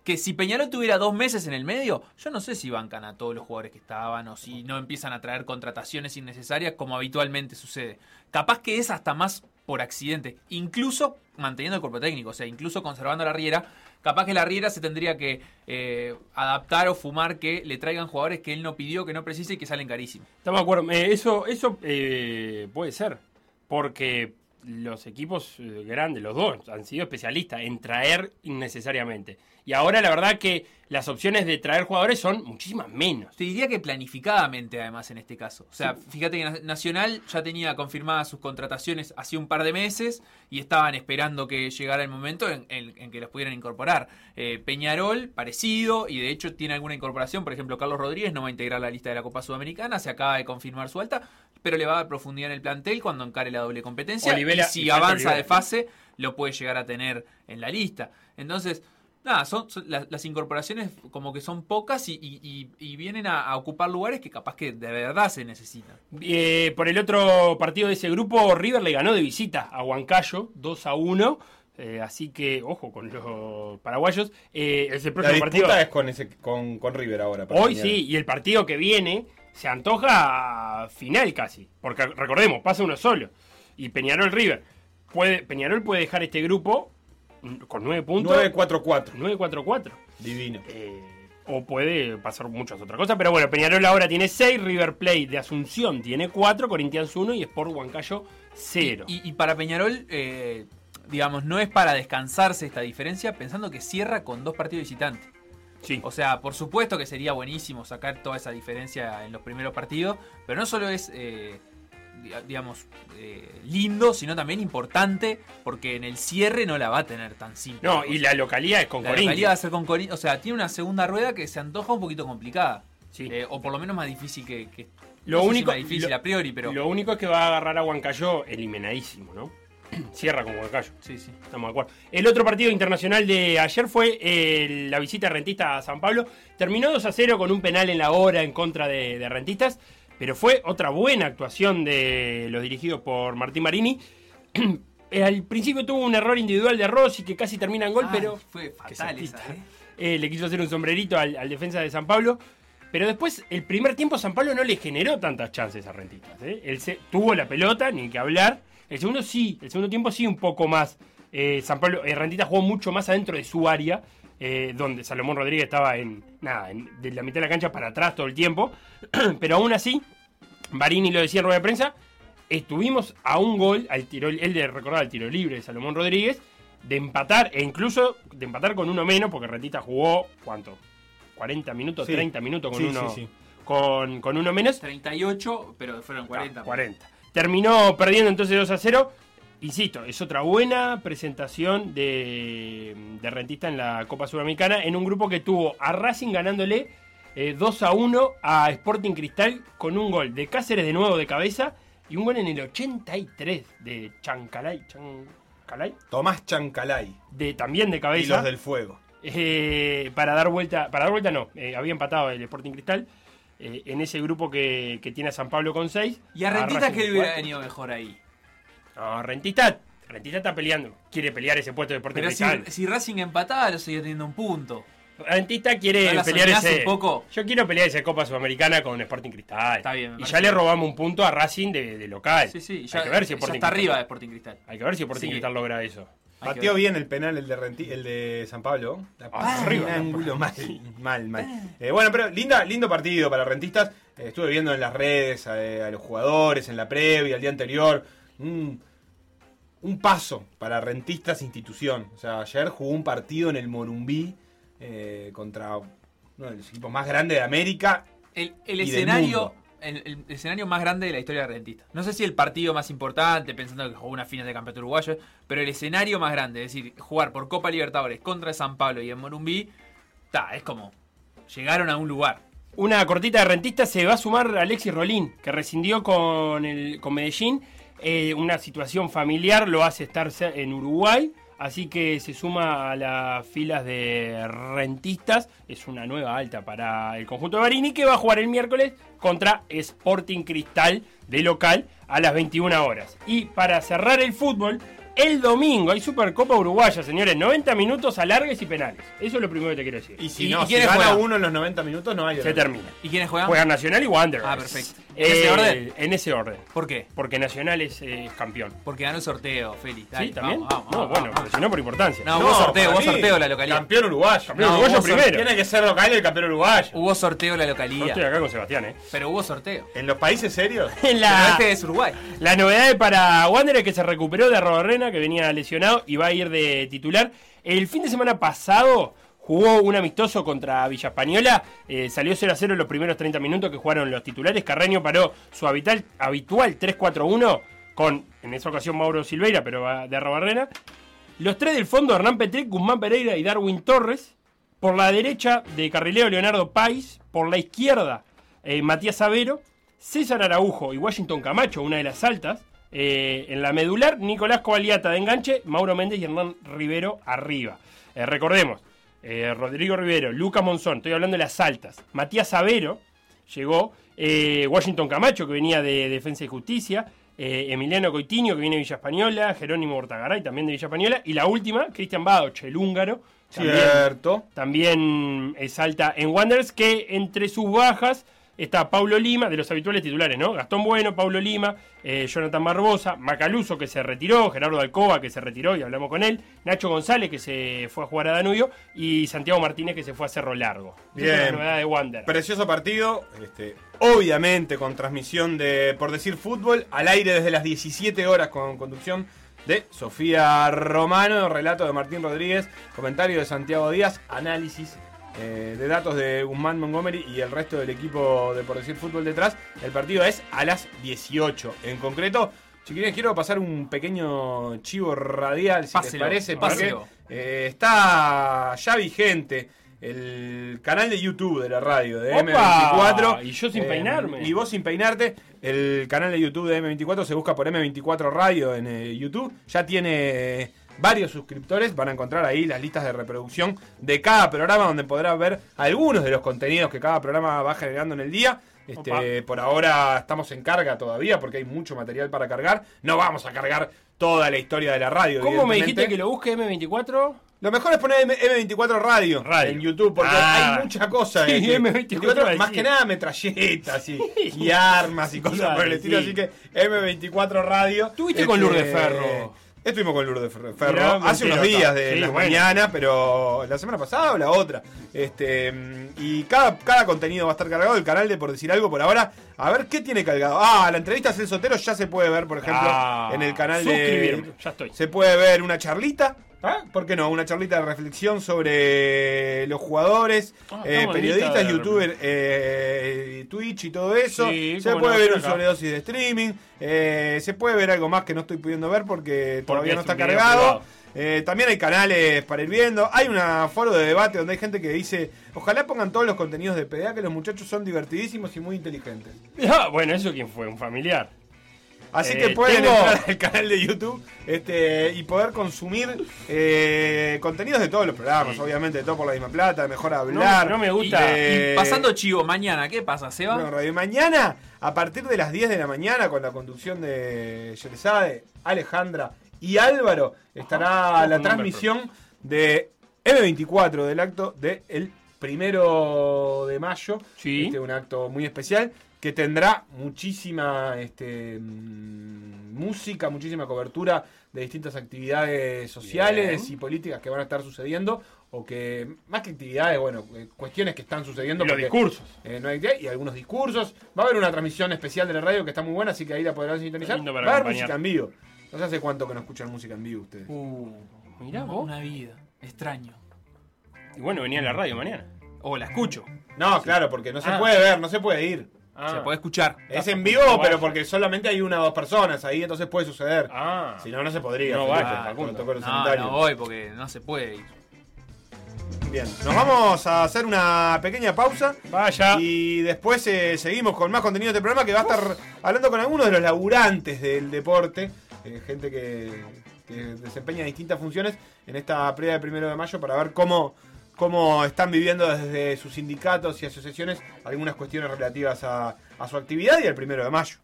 Que si Peñarol tuviera dos meses en el medio, yo no sé si bancan a todos los jugadores que estaban o si no empiezan a traer contrataciones innecesarias como habitualmente sucede. Capaz que es hasta más por accidente, incluso manteniendo el cuerpo técnico, o sea, incluso conservando la Riera, capaz que la Riera se tendría que eh, adaptar o fumar que le traigan jugadores que él no pidió, que no precisa y que salen carísimos. Estamos de acuerdo. Eh, eso eso eh, puede ser. Porque los equipos grandes, los dos, han sido especialistas en traer innecesariamente. Y ahora la verdad que las opciones de traer jugadores son muchísimas menos. Te diría que planificadamente, además, en este caso. O sea, fíjate que Na- Nacional ya tenía confirmadas sus contrataciones hace un par de meses y estaban esperando que llegara el momento en, en- en que los pudieran incorporar. Eh, Peñarol, parecido, y de hecho tiene alguna incorporación. Por ejemplo, Carlos Rodríguez no va a integrar la lista de la Copa Sudamericana, se acaba de confirmar su alta, pero le va a dar profundidad en el plantel cuando encare la doble competencia. Olivera- y si y avanza de fase, lo puede llegar a tener en la lista. Entonces, nada, son, son- las, las incorporaciones como que son pocas y, y- y- y vienen a, a ocupar lugares que capaz que de verdad se necesitan. Eh, por el otro partido de ese grupo, River le ganó de visita a Huancayo, 2 a 1. eh, así que, ojo con los paraguayos. Eh, es el La próximo disputa partido. es con, ese, con, con River ahora. para Hoy sí, y el partido que viene se antoja final casi. Porque recordemos, pasa uno solo. Y Peñarol River. Puede, Peñarol puede dejar este grupo con 9 puntos. 9-4-4. 9-4-4. Divino. Eh, o puede pasar muchas otras cosas. Pero bueno, Peñarol ahora tiene 6, River Plate de Asunción tiene 4, Corinthians 1 y Sport Huancayo 0. Y, y para Peñarol, eh, digamos, no es para descansarse esta diferencia pensando que cierra con dos partidos visitantes. Sí. O sea, por supuesto que sería buenísimo sacar toda esa diferencia en los primeros partidos, pero no solo es, eh, digamos, eh, lindo, sino también importante, porque en el cierre no la va a tener tan simple. No, y la localidad es con La localidad va a ser con Corinthians. O sea, tiene una segunda rueda que se antoja un poquito complicada. Sí. Eh, o por lo menos más difícil que. que- Lo no sé si único- más difícil lo- a priori, pero. Lo único es que va a agarrar a Huancayo eliminadísimo, ¿no? Cierra con Huancayo. Sí, sí. Estamos de acuerdo. El otro partido internacional de ayer fue eh, la visita de Rentista a San Pablo. Terminó 2 a 0 con un penal en la hora en contra de, de Rentistas, pero fue otra buena actuación de los dirigidos por Martín Marini. Al principio tuvo un error individual de Rossi que casi termina en gol, Ay, pero Fue fatal esa. ¿eh? eh, le quiso hacer un sombrerito al, al defensa de San Pablo. Pero después, el primer tiempo, San Pablo no le generó tantas chances a Rentistas. ¿eh? Él se, tuvo la pelota, ni que hablar. El segundo sí, el segundo tiempo sí, un poco más. Eh, San Pablo, Rentistas jugó mucho más adentro de su área, eh, donde Salomón Rodríguez estaba en, nada, en- de la mitad de la cancha para atrás todo el tiempo. Pero aún así, Barini lo decía en rueda de prensa, estuvimos a un gol, al tiro, él le recordaba el tiro libre de Salomón Rodríguez, de empatar, e incluso de empatar con uno menos, porque Rentista jugó, ¿cuánto? 40 minutos, Sí. 30 minutos con Sí, uno sí, sí. Con, con uno menos. 38, pero fueron 40. Ah, 40. Terminó perdiendo entonces 2 a 0. Insisto, es otra buena presentación de, de Rentista en la Copa Sudamericana en un grupo que tuvo a Racing ganándole eh, 2 a 1 a Sporting Cristal con un gol de Cáceres de nuevo de cabeza y un gol en el 83 de Chancalay, Chancalay Tomás Chancalay. de, también de Y cabeza los del fuego. eh, para dar vuelta, para dar vuelta no, eh, había empatado el Sporting Cristal eh, en ese grupo que, que tiene a San Pablo con 6. Y a Rentista que le hubiera venido mejor ahí. No, Rentista, Rentista está peleando, quiere pelear ese puesto de Sporting Pero si, Cristal. si Racing empataba, lo seguía teniendo un punto. Rentista quiere ¿No la pelear ese. un poco? Yo quiero pelear esa Copa Sudamericana con Sporting Cristal. Está bien, Y ya le robamos un punto a Racing de, de local. Sí, sí. Hay Ya, que ver si ya Sporting está arriba de Sporting Cristal. Hay que ver si Sporting Sí. Cristal logra eso. Hay Pateó bien el penal el de, Renti- el de San Pablo. Ah, un arriba. ángulo mal, mal, mal. Eh, bueno, pero linda, lindo partido para rentistas. Eh, estuve viendo en las redes eh, a los jugadores, en la previa, el día anterior. Un, un paso para rentistas institución. O sea, ayer jugó un partido en el Morumbí eh, contra uno de los equipos más grandes de América. El, el y del escenario. mundo. El, el escenario más grande de la historia de Rentista. No sé si el partido más importante, pensando que jugó una final de campeonato uruguayo, pero el escenario más grande, es decir, jugar por Copa Libertadores contra San Pablo y en Morumbí, ta, es como llegaron a un lugar. Una cortita de rentista se va a sumar Alexis Rolín, que rescindió con, el, con Medellín. Eh, una situación familiar lo hace estar en Uruguay. así que se suma a las filas de rentistas. Es una nueva alta para el conjunto de Barini que va a jugar el miércoles contra Sporting Cristal de local a las 21 horas. Y para cerrar el fútbol, el domingo hay Supercopa Uruguaya, señores. 90 minutos alargues y penales. Eso es lo primero que te quiero decir. Y si ¿Y- no, y si gana uno en los 90 minutos, no hay. Se termina. ¿Y quiénes juegan? Juegan Nacional y Wanderers. Ah, perfecto. Eh, ¿En ese orden? En ese orden. ¿Por qué? Porque Nacional es eh, campeón. Porque ganó el sorteo, Félix. ¿Sí? ¿También? vamos, vamos, no, vamos, bueno, pero si no por importancia. No, hubo sorteo, hubo sorteo la localidad. Campeón uruguayo. Campeón No, uruguayo primero. Tiene que ser local el campeón uruguayo. Hubo sorteo la Yo localía. estoy acá con Sebastián, ¿eh? Pero hubo sorteo. ¿En los países serios? En Pero la, este es Uruguay. la novedad para Wanderers que se recuperó de Que venía lesionado y va a ir de titular. El fin de semana pasado jugó un amistoso contra Villa Española. eh, salió 0 a 0 en los primeros 30 minutos que jugaron los titulares. Carreño paró su habitual, habitual 3-4-1 con, en esa ocasión, Mauro Silveira, pero de Robarrena. Los tres del fondo, Hernán Petrec, Guzmán Pereira y Darwin Torres. Por la derecha, de carrileo Leonardo Pais. Por la izquierda, eh, Matías Avero. César Araujo y Washington Camacho, una de las altas. Eh, en la medular, Nicolás Covaliata de enganche, Mauro Méndez y Hernán Rivero arriba. Eh, recordemos, eh, Rodrigo Rivero, Lucas Monzón, estoy hablando de las altas. Matías Avero llegó, Washington Camacho, que venía de Defensa y Justicia, Emiliano Coitiño, que viene de Villa Española, Jerónimo Ortagaray, también de Villa Española, y la última, Cristian Bauch, el húngaro, también, Cierto. también es alta en Wanderers, que entre sus bajas está Paulo Lima, de los habituales titulares, ¿no? Gastón Bueno, Paulo Lima, eh, Jonathan Barbosa, Macaluso, que se retiró, Gerardo Alcoba, que se retiró y hablamos con él, Nacho González, que se fue a jugar a Danubio, y Santiago Martínez, que se fue a Cerro Largo. Esa es la Bien. novedad de Wanderers. Precioso partido, este, obviamente con transmisión de Por Decir Fútbol, al aire desde las 17 horas con conducción de Sofía Romano, relato de Martín Rodríguez, comentario de Santiago Díaz, análisis eh, de datos de Guzmán Montgomery y el resto del equipo de Por Decir Fútbol detrás. El partido es a las 18. En concreto, chiquilines, quiero pasar un pequeño chivo radial, si Páselo, les parece, páselo. eh, está ya vigente el canal de YouTube de la radio, de ¡Opa! M24. Y yo sin Eh, peinarme. Y vos sin peinarte. El canal de YouTube de M24 se busca por M24 Radio en eh, YouTube. Ya tiene varios suscriptores. Van a encontrar ahí las listas de reproducción de cada programa, donde podrás ver algunos de los contenidos que cada programa va generando en el día. Este, por ahora estamos en carga todavía porque hay mucho material para cargar. No vamos a cargar toda la historia de la radio. ¿Cómo me dijiste que lo busque M24? Lo mejor es poner M- M24 Radio, Radio. en YouTube, porque Ah. hay mucha cosa. Sí, este, M24 más que nada metralletas y, y armas y cosas por el estilo. sí. Así que M24 Radio. Estuviste con Lourdes Ferro. Estuvimos con Lourdes Fer- Ferro Mirá, hace mentira, unos días de sí, la bueno. mañana, pero la semana pasada o la otra. Este mm, Y cada, cada contenido va a estar cargado. El canal de Por Decir Algo por ahora. A ver qué tiene cargado. Ah, la entrevista a Celso Otero ya se puede ver, por ejemplo, Ah, en el canal suscribirme, de. ya estoy. Se puede ver una charlita. ¿Ah? ¿Por qué no? Una charlita de reflexión sobre los jugadores, Ah, eh, periodistas, de- youtubers, eh, Twitch y todo eso. Sí, se puede no, ver un sobredosis de streaming. eh, se puede ver algo más que no estoy pudiendo ver porque todavía no está cargado. Eh, también hay canales para ir viendo. Hay un foro de debate donde hay gente que dice: Ojalá pongan todos los contenidos de PDA, que los muchachos son divertidísimos y muy inteligentes. Ah, bueno, eso quién fue, un familiar. Así Eh, que pueden tengo- entrar al canal de YouTube este, y poder consumir eh, contenidos de todos los programas, Sí. obviamente, de todo por la misma plata, de mejor hablar. no me gusta. de- Y pasando chivo, mañana, ¿qué pasa, Seba? Bueno, Radio Mañana, a partir de las 10 de la mañana, con la conducción de Yerezade, Alejandra y Álvaro, estará Ajá. la transmisión de M24 del acto del primero de mayo. Sí. Este, un acto muy especial que tendrá muchísima este, mm, música, muchísima cobertura de distintas actividades sociales Bien. y políticas que van a estar sucediendo o que más que actividades, bueno, eh, cuestiones que están sucediendo. Y los porque, discursos. eh, no hay idea, y algunos discursos. Va a haber una transmisión especial de la radio que está muy buena, así que ahí la podrán sintonizar. Va a haber música en vivo. No sé hace cuánto que no escuchan música en vivo ustedes. Uh, mirá Una- vos. Una vida. Extraño. Y bueno, venía a la radio mañana. O la escucho. No, claro, porque no se Ah. puede ver, no se puede ir. Ah. Se puede escuchar. Es en vivo, no pero porque solamente hay una o dos personas ahí, entonces puede suceder. Ah. Si no, no se podría. No vaya, No, no voy porque no se puede ir. Bien, nos vamos a hacer una pequeña pausa. Vaya. Y después eh, seguimos con más contenido de este programa que va a estar hablando con algunos de los laburantes del deporte. eh, gente que, que desempeñan distintas funciones en esta previa del primero de mayo para ver cómo, cómo están viviendo desde sus sindicatos y asociaciones algunas cuestiones relativas a, a su actividad y al primero de mayo.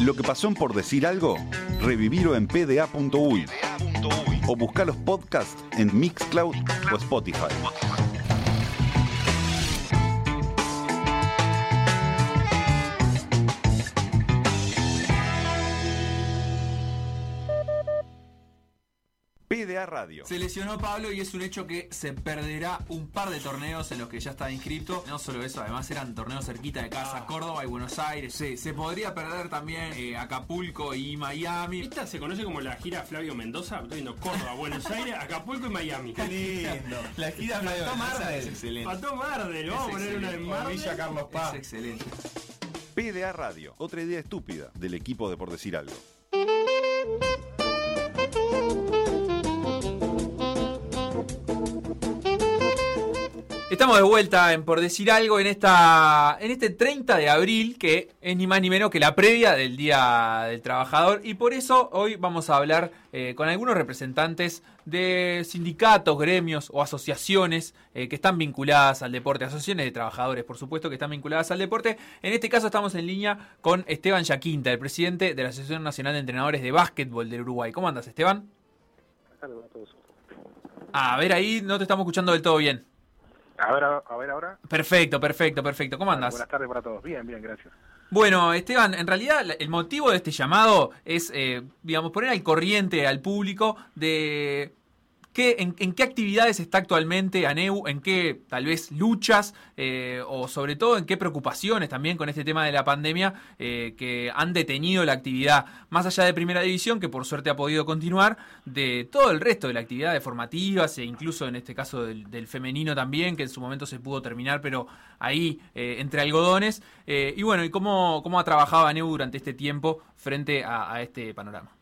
Lo que pasó en por decir algo, revivirlo en pda.uy o buscar los podcasts en Mixcloud o Spotify. PDA Radio. Se lesionó Pablo y es un hecho que se perderá un par de torneos en los que ya está inscrito. No solo eso, además eran torneos cerquita de casa, Córdoba y Buenos Aires. Sí, se podría perder también eh, Acapulco y Miami. Esta se conoce como la gira Flavio Mendoza. Estoy viendo Córdoba, Buenos Aires, Acapulco y Miami. Qué lindo. La gira Flavio Mendoza Marder. es excelente. Pató Marder, vamos a poner una en. Villa Carlos Paz. Es excelente. PDA Radio. Otra idea estúpida del equipo de por decir algo. Estamos de vuelta en Por Decir Algo en esta en este 30 de abril, que es ni más ni menos que la previa del Día del Trabajador. Y por eso hoy vamos a hablar eh, con algunos representantes de sindicatos, gremios o asociaciones eh, que están vinculadas al deporte, asociaciones de trabajadores, por supuesto, que están vinculadas al deporte. En este caso estamos en línea con Esteban Yaquinta, el presidente de la Asociación Nacional de Entrenadores de Básquetbol del Uruguay. ¿Cómo andas, Esteban? A ver, ahí no te estamos escuchando del todo bien. A ver, a ver ahora. Perfecto, perfecto, perfecto. ¿Cómo andas? Buenas tardes para todos. Bien, bien, gracias. Bueno, Esteban, en realidad el motivo de este llamado es, eh, digamos, poner al corriente al público de qué, en, en qué actividades está actualmente ANEU, en qué tal vez luchas eh, o sobre todo en qué preocupaciones también con este tema de la pandemia eh, que han detenido la actividad, más allá de Primera División, que por suerte ha podido continuar, de todo el resto de la actividad de formativas e incluso en este caso del, femenino también, que en su momento se pudo terminar, pero ahí eh, entre algodones. Y bueno, ¿y cómo, ha trabajado ANEU durante este tiempo frente a este panorama?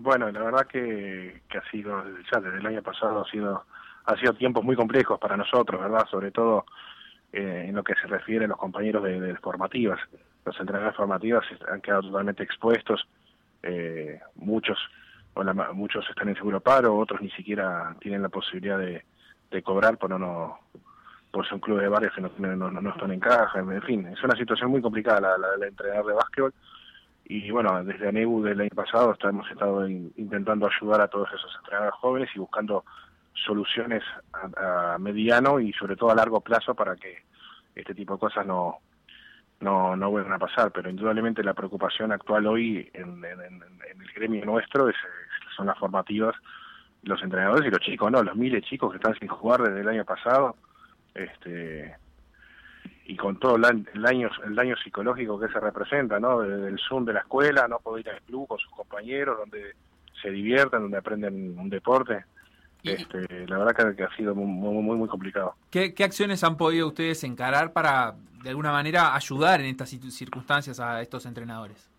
Bueno, la verdad que, que ha sido, ya desde el año pasado ha sido, ha sido tiempos muy complejos para nosotros, ¿verdad? Sobre todo eh, en lo que se refiere a los compañeros de, formativas. Los entrenadores formativas han quedado totalmente expuestos, eh, muchos la muchos están en seguro paro, otros ni siquiera tienen la posibilidad de, cobrar por no por ser un club de barrios que no, no, no- están en caja, en fin, es una situación muy complicada la, la, la de entrenador de básquetbol y bueno, desde ANEU del año pasado está- hemos estado in- intentando ayudar a todos esos entrenadores jóvenes y buscando soluciones a, a mediano y sobre todo a largo plazo para que este tipo de cosas no no, no vuelvan a pasar, pero indudablemente la preocupación actual hoy en, el gremio nuestro es, es- son las formativas, los entrenadores y los chicos, ¿no? Los miles de chicos que están sin jugar desde el año pasado, este y con todo el, daño el daño psicológico que se representa no desde el zoom de la escuela no poder ir al club con sus compañeros donde se divierten donde aprenden un deporte. Este la verdad que, ha sido muy muy muy, complicado. ¿Qué, qué acciones han podido ustedes encarar para, de alguna manera, ayudar en estas circunstancias a estos entrenadores?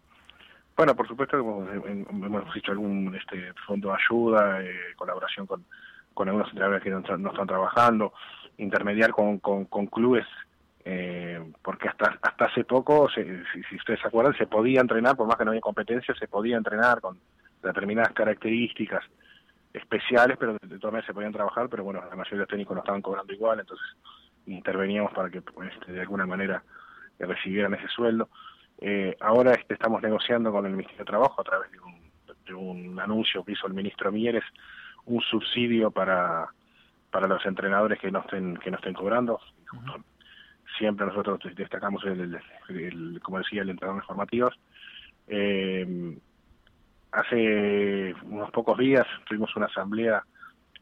bueno por supuesto que hemos, hecho algún este fondo de ayuda eh, colaboración con con algunos entrenadores que no, no están trabajando intermediar con, con, con clubes eh, porque hasta hasta hace poco, se- si, ustedes se acuerdan, se podía entrenar, por más que no había competencia, se podía entrenar con determinadas características especiales, pero de, todas maneras se podían trabajar, pero bueno, la mayoría de los técnicos no estaban cobrando igual, entonces interveníamos para que pues, este, de alguna manera recibieran ese sueldo. Eh, ahora este, estamos negociando con el Ministerio de Trabajo a través de un, de un anuncio que hizo el ministro Mieres, un subsidio para para los entrenadores que no estén que no estén cobrando. Siempre nosotros destacamos el, como decía, el entrenador formativos. Eh, hace unos pocos días tuvimos una asamblea,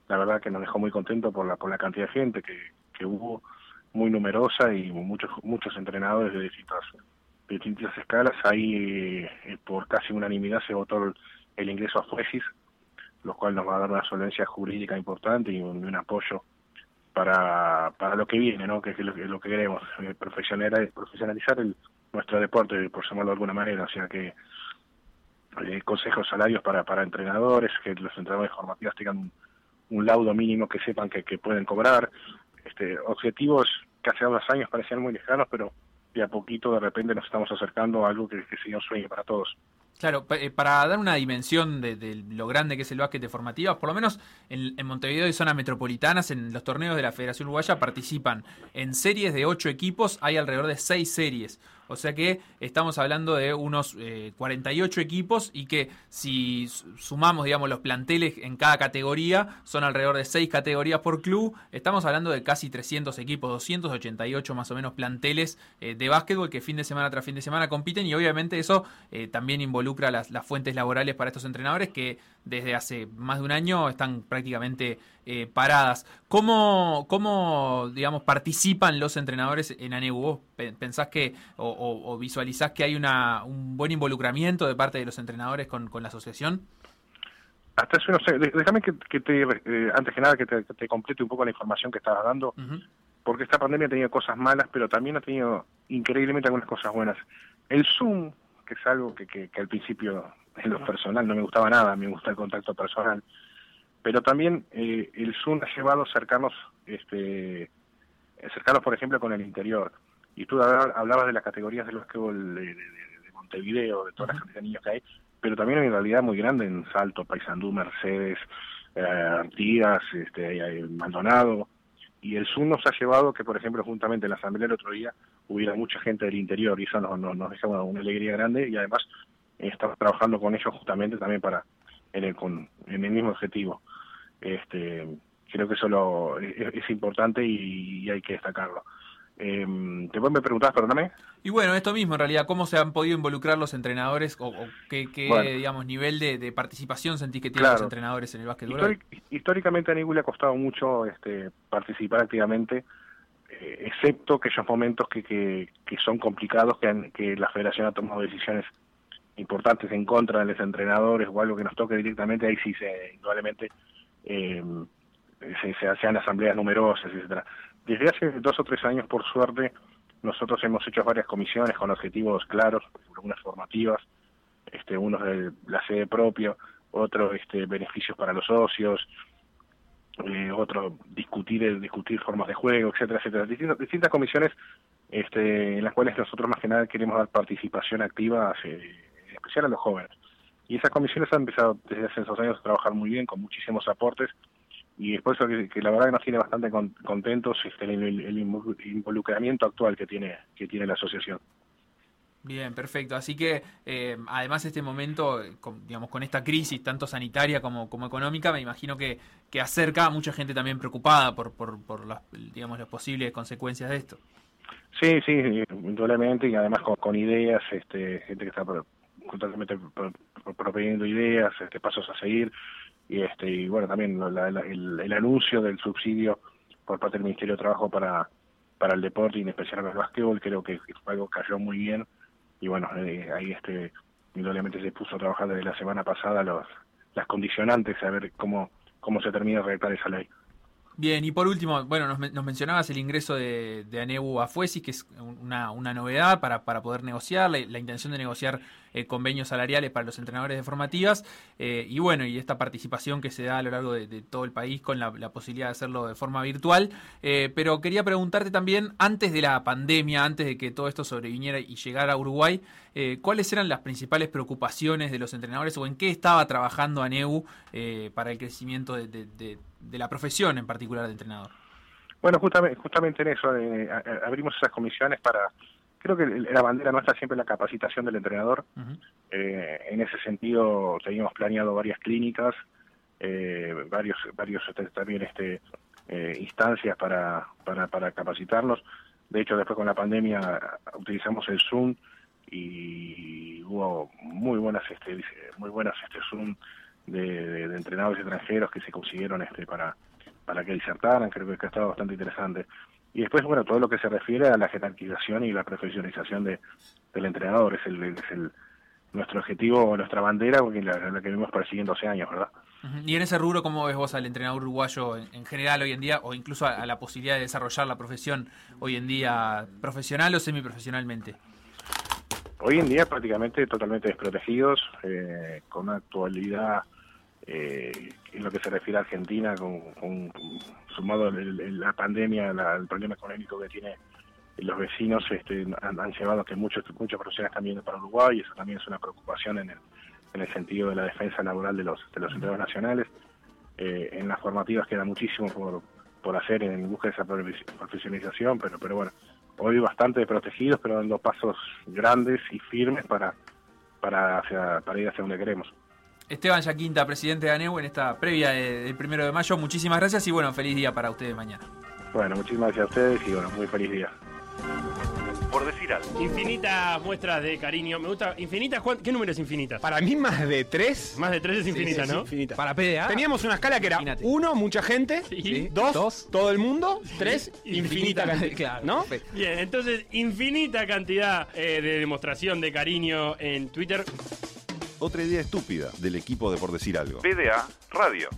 la verdad que nos dejó muy contentos por la por la cantidad de gente que, que hubo, muy numerosa y muchos muchos entrenadores de distintas de distintas escalas. Ahí eh, por casi unanimidad se votó el, el ingreso a jueces lo cual nos va a dar una solvencia jurídica importante y un, un apoyo para, para lo que viene, ¿no? que es lo, que- lo que queremos, eh, profesionalizar, el, nuestro deporte, por llamarlo de alguna manera, o sea que eh, consejos salarios para, para entrenadores, que los entrenadores formativos tengan un, laudo mínimo que sepan que, que pueden cobrar, este, objetivos que hace unos años parecían muy lejanos, pero de a poquito de repente nos estamos acercando a algo que, que sería un sueño para todos. Claro, eh, para dar una dimensión de, de lo grande que es el básquet de formativas, por lo menos en, en Montevideo y zonas metropolitanas, en los torneos de la Federación Uruguaya participan en series de ocho equipos, hay alrededor de seis series. O sea que estamos hablando de unos eh, 48 equipos y que si su- sumamos, digamos, los planteles en cada categoría, son alrededor de seis categorías por club. Estamos hablando de casi 300 equipos, 288 más o menos planteles eh, de básquetbol que fin de semana tras fin de semana compiten y obviamente eso eh, también involucra las, las fuentes laborales para estos entrenadores que desde hace más de un año están prácticamente eh, paradas. ¿Cómo, ¿Cómo, digamos, participan los entrenadores en ANEU? ¿Vos pe- pensás que o, o- o visualizás que hay una, un buen involucramiento de parte de los entrenadores con, con la asociación? Hasta eso no sé, déjame que, que te, eh, antes que nada, que te, que te complete un poco la información que estabas dando, porque esta pandemia ha tenido cosas malas, pero también ha tenido increíblemente algunas cosas buenas. El Zoom, que es algo que, que, que al principio en lo personal no me gustaba nada, me gusta el contacto personal, pero también eh, el Zoom ha llevado a acercarnos, este, acercarnos por ejemplo con el interior. Y tú habla- hablabas de las categorías del básquetbol de, de- de- de Montevideo, de todas las cantidad de niños que hay, pero también hay una realidad muy grande en Salto, Paysandú, Mercedes, eh, Artigas, este, Maldonado. Y el Zoom nos ha llevado que, por ejemplo, juntamente en la asamblea el otro día hubiera mucha gente del interior y eso nos, nos, nos deja una, una alegría grande y además eh, estamos trabajando con ellos justamente también para en el, con, en el mismo objetivo. Este, creo que eso lo, es, es importante y, y hay que destacarlo. Eh, Después me preguntabas, perdóname. Y bueno, esto mismo en realidad, ¿cómo se han podido involucrar los entrenadores o, o qué, qué, Bueno. digamos, nivel de, de participación sentís que tienen los entrenadores en el básquetbol? Históric- históricamente a Nigu le ha costado mucho este, participar activamente, excepto aquellos momentos que, que, que son complicados, que, han- que la federación ha tomado decisiones importantes en contra de los entrenadores o algo que nos toque directamente, ahí sí se, indudablemente eh, se, se hacen asambleas numerosas, etcétera. Desde hace dos o tres años, por suerte, nosotros hemos hecho varias comisiones con objetivos claros, algunas formativas, este, unos de la sede propia, otro este, beneficios para los socios, eh, otro discutir eh, discutir formas de juego, etcétera, etcétera. Distintas, distintas comisiones este, en las cuales nosotros más que nada queremos dar participación activa, eh, en especial a los jóvenes. Y esas comisiones han empezado desde hace esos años a trabajar muy bien, con muchísimos aportes, y es por eso que, la verdad que nos tiene bastante con- contentos este, el, el- el invo- involucramiento actual que tiene, que tiene la asociación. Bien, perfecto. Así que eh, además este momento, con, digamos, con esta crisis tanto sanitaria como, como económica, me imagino que, que acerca a mucha gente también preocupada por, por, por las, digamos, las posibles consecuencias de esto. Sí, sí, indudablemente, y además con, con ideas, este, gente que está constantemente pro- pro- proponiendo ideas, este, pasos a seguir, y este, y bueno, también la- la- el, el anuncio del subsidio por parte del Ministerio de Trabajo para, para el deporte y en especial para el básquetbol, creo que fue algo que cayó muy bien, y bueno, eh, ahí este, indudablemente se puso a trabajar desde la semana pasada los, las condicionantes, a ver cómo, cómo se termina de redactar esa ley. Bien, y por último, bueno, nos, men- nos mencionabas el ingreso de, de ANEU a FUESI, que es una, una novedad para, para poder negociar, la, intención de negociar eh, convenios salariales para los entrenadores de formativas, eh, y bueno, y esta participación que se da a lo largo de, todo el país con la, posibilidad de hacerlo de forma virtual. Eh, pero quería preguntarte también, antes de la pandemia, antes de que todo esto sobreviniera y llegara a Uruguay, ¿cuáles eran las principales preocupaciones de los entrenadores o en qué estaba trabajando ANEU para el crecimiento de- de- la profesión en particular de entrenador? Bueno, justamente, justamente en eso, eh, abrimos esas comisiones para, creo que la bandera nuestra siempre es la capacitación del entrenador. Eh, en ese sentido, teníamos planeado varias clínicas, eh, varios, varios este, también este, eh, instancias para, para, para capacitarnos. De hecho, después con la pandemia utilizamos el Zoom y hubo muy buenas, este, muy buenas este Zoom de, de- de entrenadores extranjeros que se consiguieron este para para que disertaran, creo que ha estado bastante interesante. Y después, bueno, todo lo que se refiere a la jerarquización y la profesionalización de, del entrenador es, el, es el, nuestro objetivo, nuestra bandera, porque la, la que venimos persiguiendo hace años, ¿verdad? Y en ese rubro, ¿cómo ves vos al entrenador uruguayo en, en general hoy en día, o incluso a, a la posibilidad de desarrollar la profesión hoy en día, profesional o semiprofesionalmente? Hoy en día prácticamente totalmente desprotegidos, eh, con una actualidad eh, en lo que se refiere a Argentina, con, sumado el- la pandemia, la- el problema económico que tiene los vecinos este, han, llevado a que muchos muchos profesionales están viendo para Uruguay y eso también es una preocupación en el, en el sentido de la defensa laboral de los de los empleados nacionales. Eh, en las formativas queda muchísimo por, por hacer en busca de esa profe- profesionalización, pero pero bueno, hoy bastante protegidos, pero dando pasos grandes y firmes para para, hacia- para ir hacia donde queremos. Esteban Yaquinta, presidente de ANEU, en esta previa de- del primero de mayo. Muchísimas gracias y bueno, feliz día para ustedes mañana. Bueno, muchísimas gracias a ustedes y bueno, muy feliz día. Por decir algo. Infinitas muestras de cariño. Me gusta. ¿Infinitas? ¿cuán- ¿Qué número es infinita? Para mí más de tres. Más de tres es infinita, Sí, sí, ¿no? infinita. Para PDA. Teníamos una escala que era Imagínate. uno, mucha gente, Sí. dos, Dos. todo el mundo, tres, infinita, cantidad. Claro, ¿No? perfecto. Bien, entonces, infinita cantidad eh, de demostración de cariño en Twitter. Otra idea estúpida del equipo de Por decir algo. PDA Radio.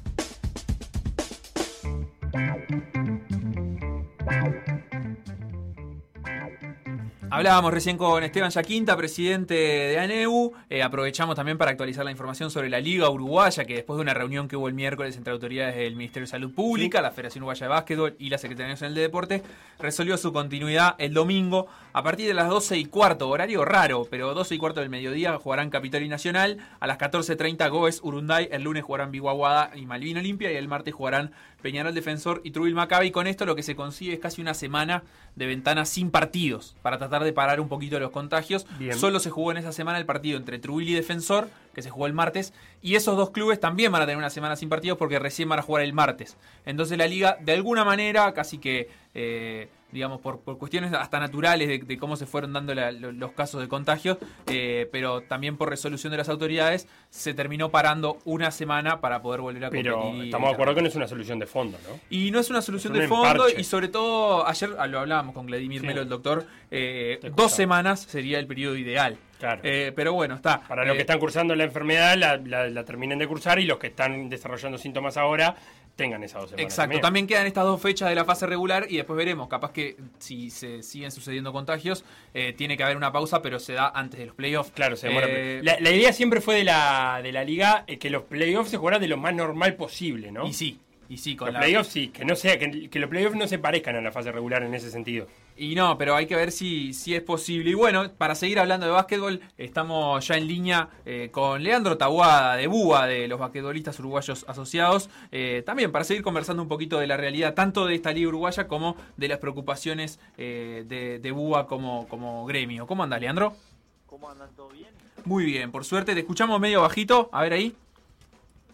Hablábamos recién con Esteban Yaquinta, presidente de ANEU. Eh, aprovechamos también para actualizar la información sobre la Liga Uruguaya, que después de una reunión que hubo el miércoles entre autoridades del Ministerio de Salud Pública, la Federación Uruguaya de Básquetbol y la Secretaría Nacional de Deporte, resolvió su continuidad el domingo a partir de las 12 y cuarto, horario raro, pero 12 y cuarto del mediodía jugarán Capital y Nacional. A las 14.30 Goes Urunday, el lunes jugarán Biguaguada y Malvin Olimpia y el martes jugarán Peñarol Defensor y Trubil Maccabi. Con esto lo que se consigue es casi una semana de ventana sin partidos para tratar de parar un poquito los contagios. Bien. Solo se jugó en esa semana el partido entre Trubil y Defensor, que se jugó el martes, y esos dos clubes también van a tener una semana sin partidos porque recién van a jugar el martes. Entonces la liga, de alguna manera, casi que, eh, digamos, por, por cuestiones hasta naturales de, de cómo se fueron dando la- los casos de contagio, eh, pero también por resolución de las autoridades, se terminó parando una semana para poder volver a competir. Pero estamos de acuerdo que no es una solución de fondo, ¿no? y no es una solución Es de fondo emparche. y sobre todo ayer lo hablábamos con Vladimir Sí. Melo, el doctor, eh, dos semanas sería el periodo ideal. Claro. Eh, pero bueno, está. Para los Eh, que están cursando la enfermedad, la, la- la terminen de cursar y los que están desarrollando síntomas ahora tengan esas dos semanas. Exacto, también. quedan estas dos fechas de la fase regular y después veremos, capaz que si se siguen sucediendo contagios, eh, tiene que haber una pausa, pero se da antes de los playoffs. Claro, se demora. Eh, la, la idea siempre fue de la, de la liga eh, que los playoffs se jugaran de lo más normal posible, ¿no? Y sí, y sí, con los la... playoffs sí, que no sea, que, que los playoffs no se parezcan a la fase regular en ese sentido. Y no, pero hay que ver si, si es posible. Y bueno, para seguir hablando de básquetbol, estamos ya en línea eh, con Leandro Taguada, de BUA, de los basquetbolistas uruguayos asociados. eh, también para seguir conversando un poquito de la realidad, tanto de esta liga uruguaya como de las preocupaciones eh, de, de BUA como, como gremio. ¿Cómo andas, Leandro? ¿Cómo andan? ¿Todo bien? Muy bien, por suerte. Te escuchamos medio bajito. A ver ahí.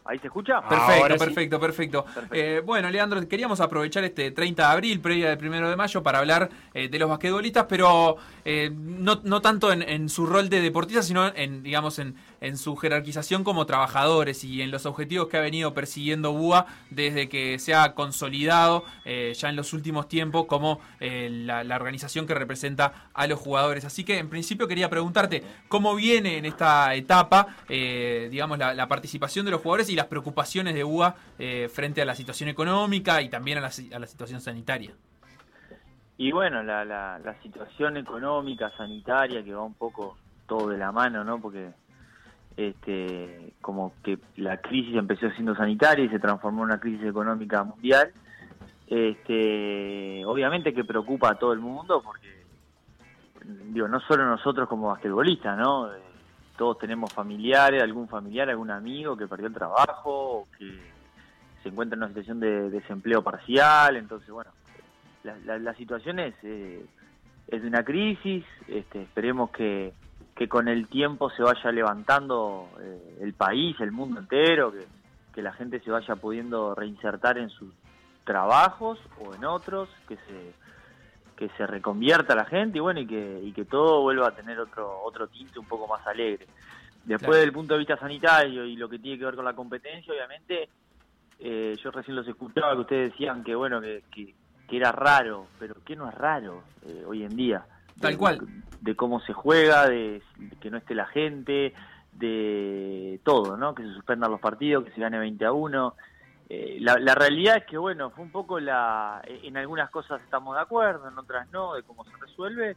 ¿Ahí se escucha? Perfecto, Ahora sí. perfecto, perfecto. Eh, bueno, Leandro, queríamos aprovechar este 30 de abril, previa del primero de mayo, para hablar eh, de los basquetbolistas, pero eh, no, no tanto en, en su rol de deportistas, sino en, digamos, en, en su jerarquización como trabajadores y en los objetivos que ha venido persiguiendo BUA desde que se ha consolidado eh, ya en los últimos tiempos como eh, la, la organización que representa a los jugadores. Así que, en principio, quería preguntarte cómo viene en esta etapa, eh, digamos, la, la participación de los jugadores y las preocupaciones de UA eh, frente a la situación económica y también a la, si- a la situación sanitaria. Y bueno, la, la, la situación económica, sanitaria, que va un poco todo de la mano, ¿no? Porque este como que la crisis empezó siendo sanitaria y se transformó en una crisis económica mundial. Este, obviamente que preocupa a todo el mundo porque digo, no solo nosotros como basquetbolistas, ¿no? Todos tenemos familiares, algún familiar, algún amigo que perdió el trabajo o que se encuentra en una situación de desempleo parcial, entonces bueno, la, la, la situación es, eh, es de una crisis, este, esperemos que, que con el tiempo se vaya levantando eh, el país, el mundo entero, que la gente se vaya pudiendo reinsertar en sus trabajos o en otros, que se que se reconvierta la gente y bueno y que y que todo vuelva a tener otro otro tinte un poco más alegre. Después Claro. del punto de vista sanitario y lo que tiene que ver con la competencia, obviamente eh, yo recién los escuchaba que ustedes decían que bueno que, que, que era raro, pero ¿qué no es raro eh, hoy en día? Tal De- cual. De cómo se juega, de que no esté la gente, de todo, ¿no? Que se suspendan los partidos, que se gane 20 a 1. Eh, la, la realidad es que, bueno, fue un poco la... En algunas cosas estamos de acuerdo, en otras no, de cómo se resuelve,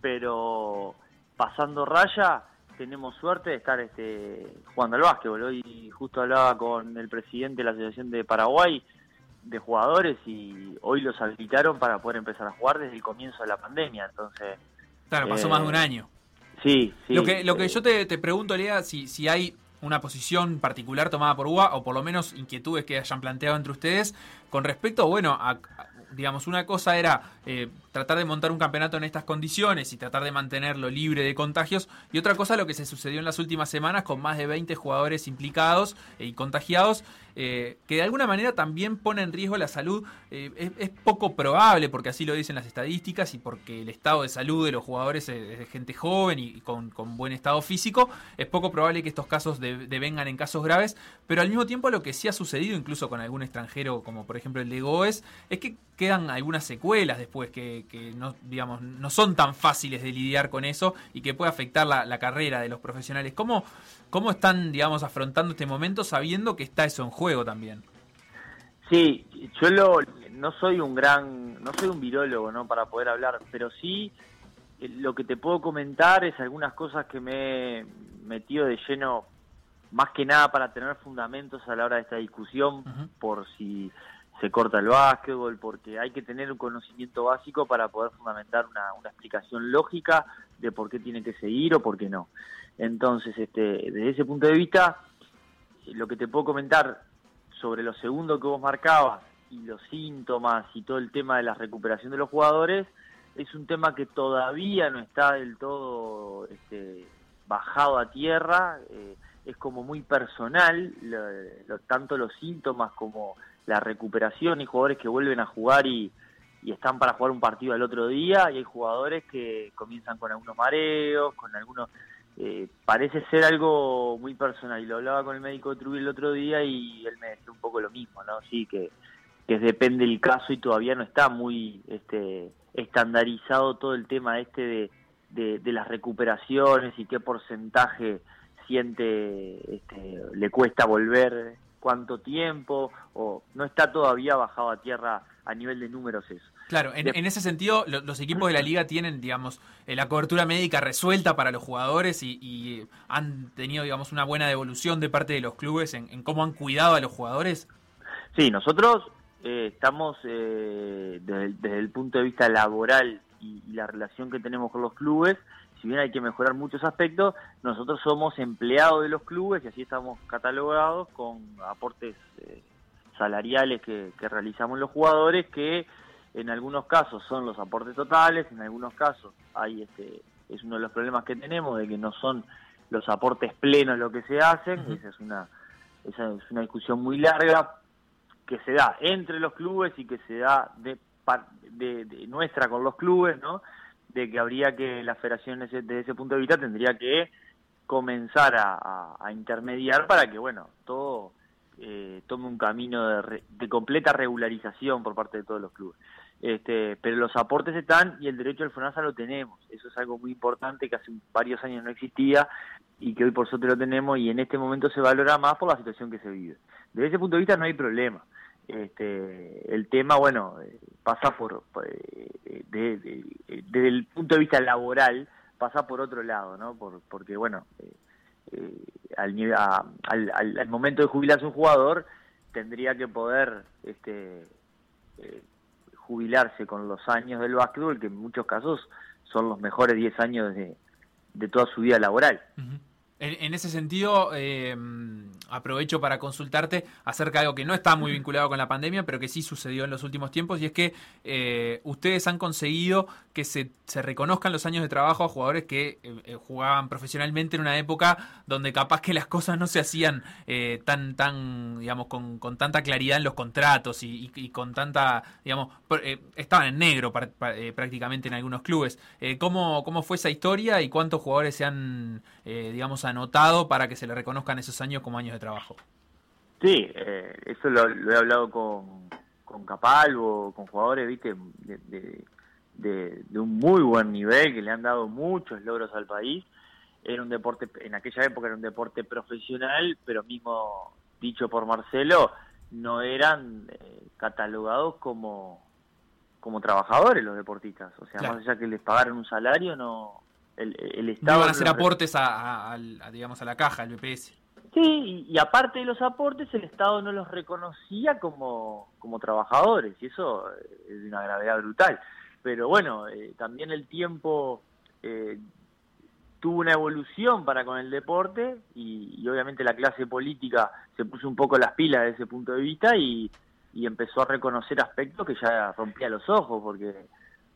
pero pasando raya tenemos suerte de estar este, jugando al básquetbol. Hoy justo hablaba con el presidente de la Asociación de Paraguay de jugadores y hoy los habilitaron para poder empezar a jugar desde el comienzo de la pandemia. Entonces, Claro, pasó Eh, más de un año. sí, sí. lo que, lo que eh, yo te, te pregunto, Lea, si, si hay una posición particular tomada por UBA o por lo menos inquietudes que hayan planteado entre ustedes. Con respecto, bueno, a, digamos, una cosa era eh, tratar de montar un campeonato en estas condiciones y tratar de mantenerlo libre de contagios y otra cosa lo que se sucedió en las últimas semanas con más de 20 jugadores implicados y contagiados eh, que de alguna manera también pone en riesgo la salud. Eh, es, poco probable, porque así lo dicen las estadísticas y porque el estado de salud de los jugadores es de gente joven y, con buen estado físico, es poco probable que estos casos de- devengan en casos graves, pero al mismo tiempo lo que sí ha sucedido, incluso con algún extranjero, como por ejemplo el de Goes, es que quedan algunas secuelas después que, que no, digamos, no son tan fáciles de lidiar con eso y que puede afectar la, la carrera de los profesionales. ¿Cómo, ¿Cómo están, digamos, afrontando este momento sabiendo que está eso en juego también? Sí, yo lo, no soy un gran, no soy un virólogo, ¿no? Para poder hablar, pero sí eh, lo que te puedo comentar es algunas cosas que me he metido de lleno, más que nada para tener fundamentos a la hora de esta discusión, por si se corta el básquetbol, porque hay que tener un conocimiento básico para poder fundamentar una, explicación lógica de por qué tiene que seguir o por qué no. Entonces, este, desde ese punto de vista, lo que te puedo comentar sobre lo segundo que vos marcabas y los síntomas y todo el tema de la recuperación de los jugadores es un tema que todavía no está del todo este, bajado a tierra, eh, es como muy personal, lo- lo- tanto los síntomas como la recuperación, hay jugadores que vuelven a jugar y, y están para jugar un partido al otro día y hay jugadores que comienzan con algunos mareos, con algunos eh, parece ser algo muy personal. Y lo hablaba con el médico de Trujillo el otro día y él me decía un poco lo mismo, ¿no? Sí, que, que depende el caso y todavía no está muy este, estandarizado todo el tema este de, de, de las recuperaciones y qué porcentaje siente, este, le cuesta volver, cuánto tiempo, o no está todavía bajado a tierra a nivel de números eso. Claro, en, en ese sentido, lo- los equipos de la liga tienen, digamos, eh, la cobertura médica resuelta para los jugadores y, y han tenido, digamos, una buena devolución de parte de los clubes en, en cómo han cuidado a los jugadores. Sí, nosotros eh, estamos eh, desde, el- desde el punto de vista laboral y, y la relación que tenemos con los clubes, si bien hay que mejorar muchos aspectos, nosotros somos empleados de los clubes y así estamos catalogados con aportes eh, salariales que, que realizamos los jugadores que en algunos casos son los aportes totales, en algunos casos hay este es uno de los problemas que tenemos de que no son los aportes plenos lo que se hacen, esa es una esa es una discusión muy larga que se da entre los clubes y que se da de, de, de nuestra con los clubes, ¿no? De que habría que la federación desde ese punto de vista tendría que comenzar a, a- a intermediar para que, bueno, todo eh, tome un camino de, re- de completa regularización por parte de todos los clubes. Este, pero los aportes están y el derecho al FONASA lo tenemos. Eso es algo muy importante que hace varios años no existía y que hoy por suerte lo tenemos y en este momento se valora más por la situación que se vive. Desde ese punto de vista no hay problema. Este, el tema, bueno, eh, pasa por, eh, de- de- eh, desde el punto de vista laboral, pasa por otro lado, ¿no? Por, porque, bueno, al, al, al- momento de jubilarse un jugador, tendría que poder este, jubilarse con los años del básquetbol, que en muchos casos son los mejores 10 años de, de toda su vida laboral. En, ese sentido, eh, aprovecho para consultarte acerca de algo que no está muy vinculado con la pandemia, pero que sí sucedió en los últimos tiempos, y es que eh, ustedes han conseguido que se, se reconozcan los años de trabajo a jugadores que eh, eh, jugaban profesionalmente en una época donde capaz que las cosas no se hacían eh, tan, tan, digamos, con, con tanta claridad en los contratos y, con tanta, digamos, eh, estaban en negro par- pa- eh, prácticamente en algunos clubes. ¿cómo, ¿Cómo fue esa historia y cuántos jugadores se han, digamos, anotado para que se le reconozcan esos años como años de trabajo? Sí, eh, eso lo, lo he hablado con, con Capalvo, con jugadores, viste, de, de, de- de un muy buen nivel, que le han dado muchos logros al país. Era un deporte, en aquella época era un deporte profesional, pero mismo dicho por Marcelo, no eran eh, catalogados como, como trabajadores los deportistas. O sea, Claro. más allá que les pagaran un salario, no el, el No iban a hacer aportes a, a- digamos, a la caja, al BPS. Sí, y, y aparte de los aportes, el Estado no los reconocía como, como trabajadores, y eso eh, es de una gravedad brutal. Pero bueno, eh, también el tiempo eh, tuvo una evolución para con el deporte y, y obviamente la clase política se puso un poco las pilas desde ese punto de vista y, y empezó a reconocer aspectos que ya rompía los ojos, porque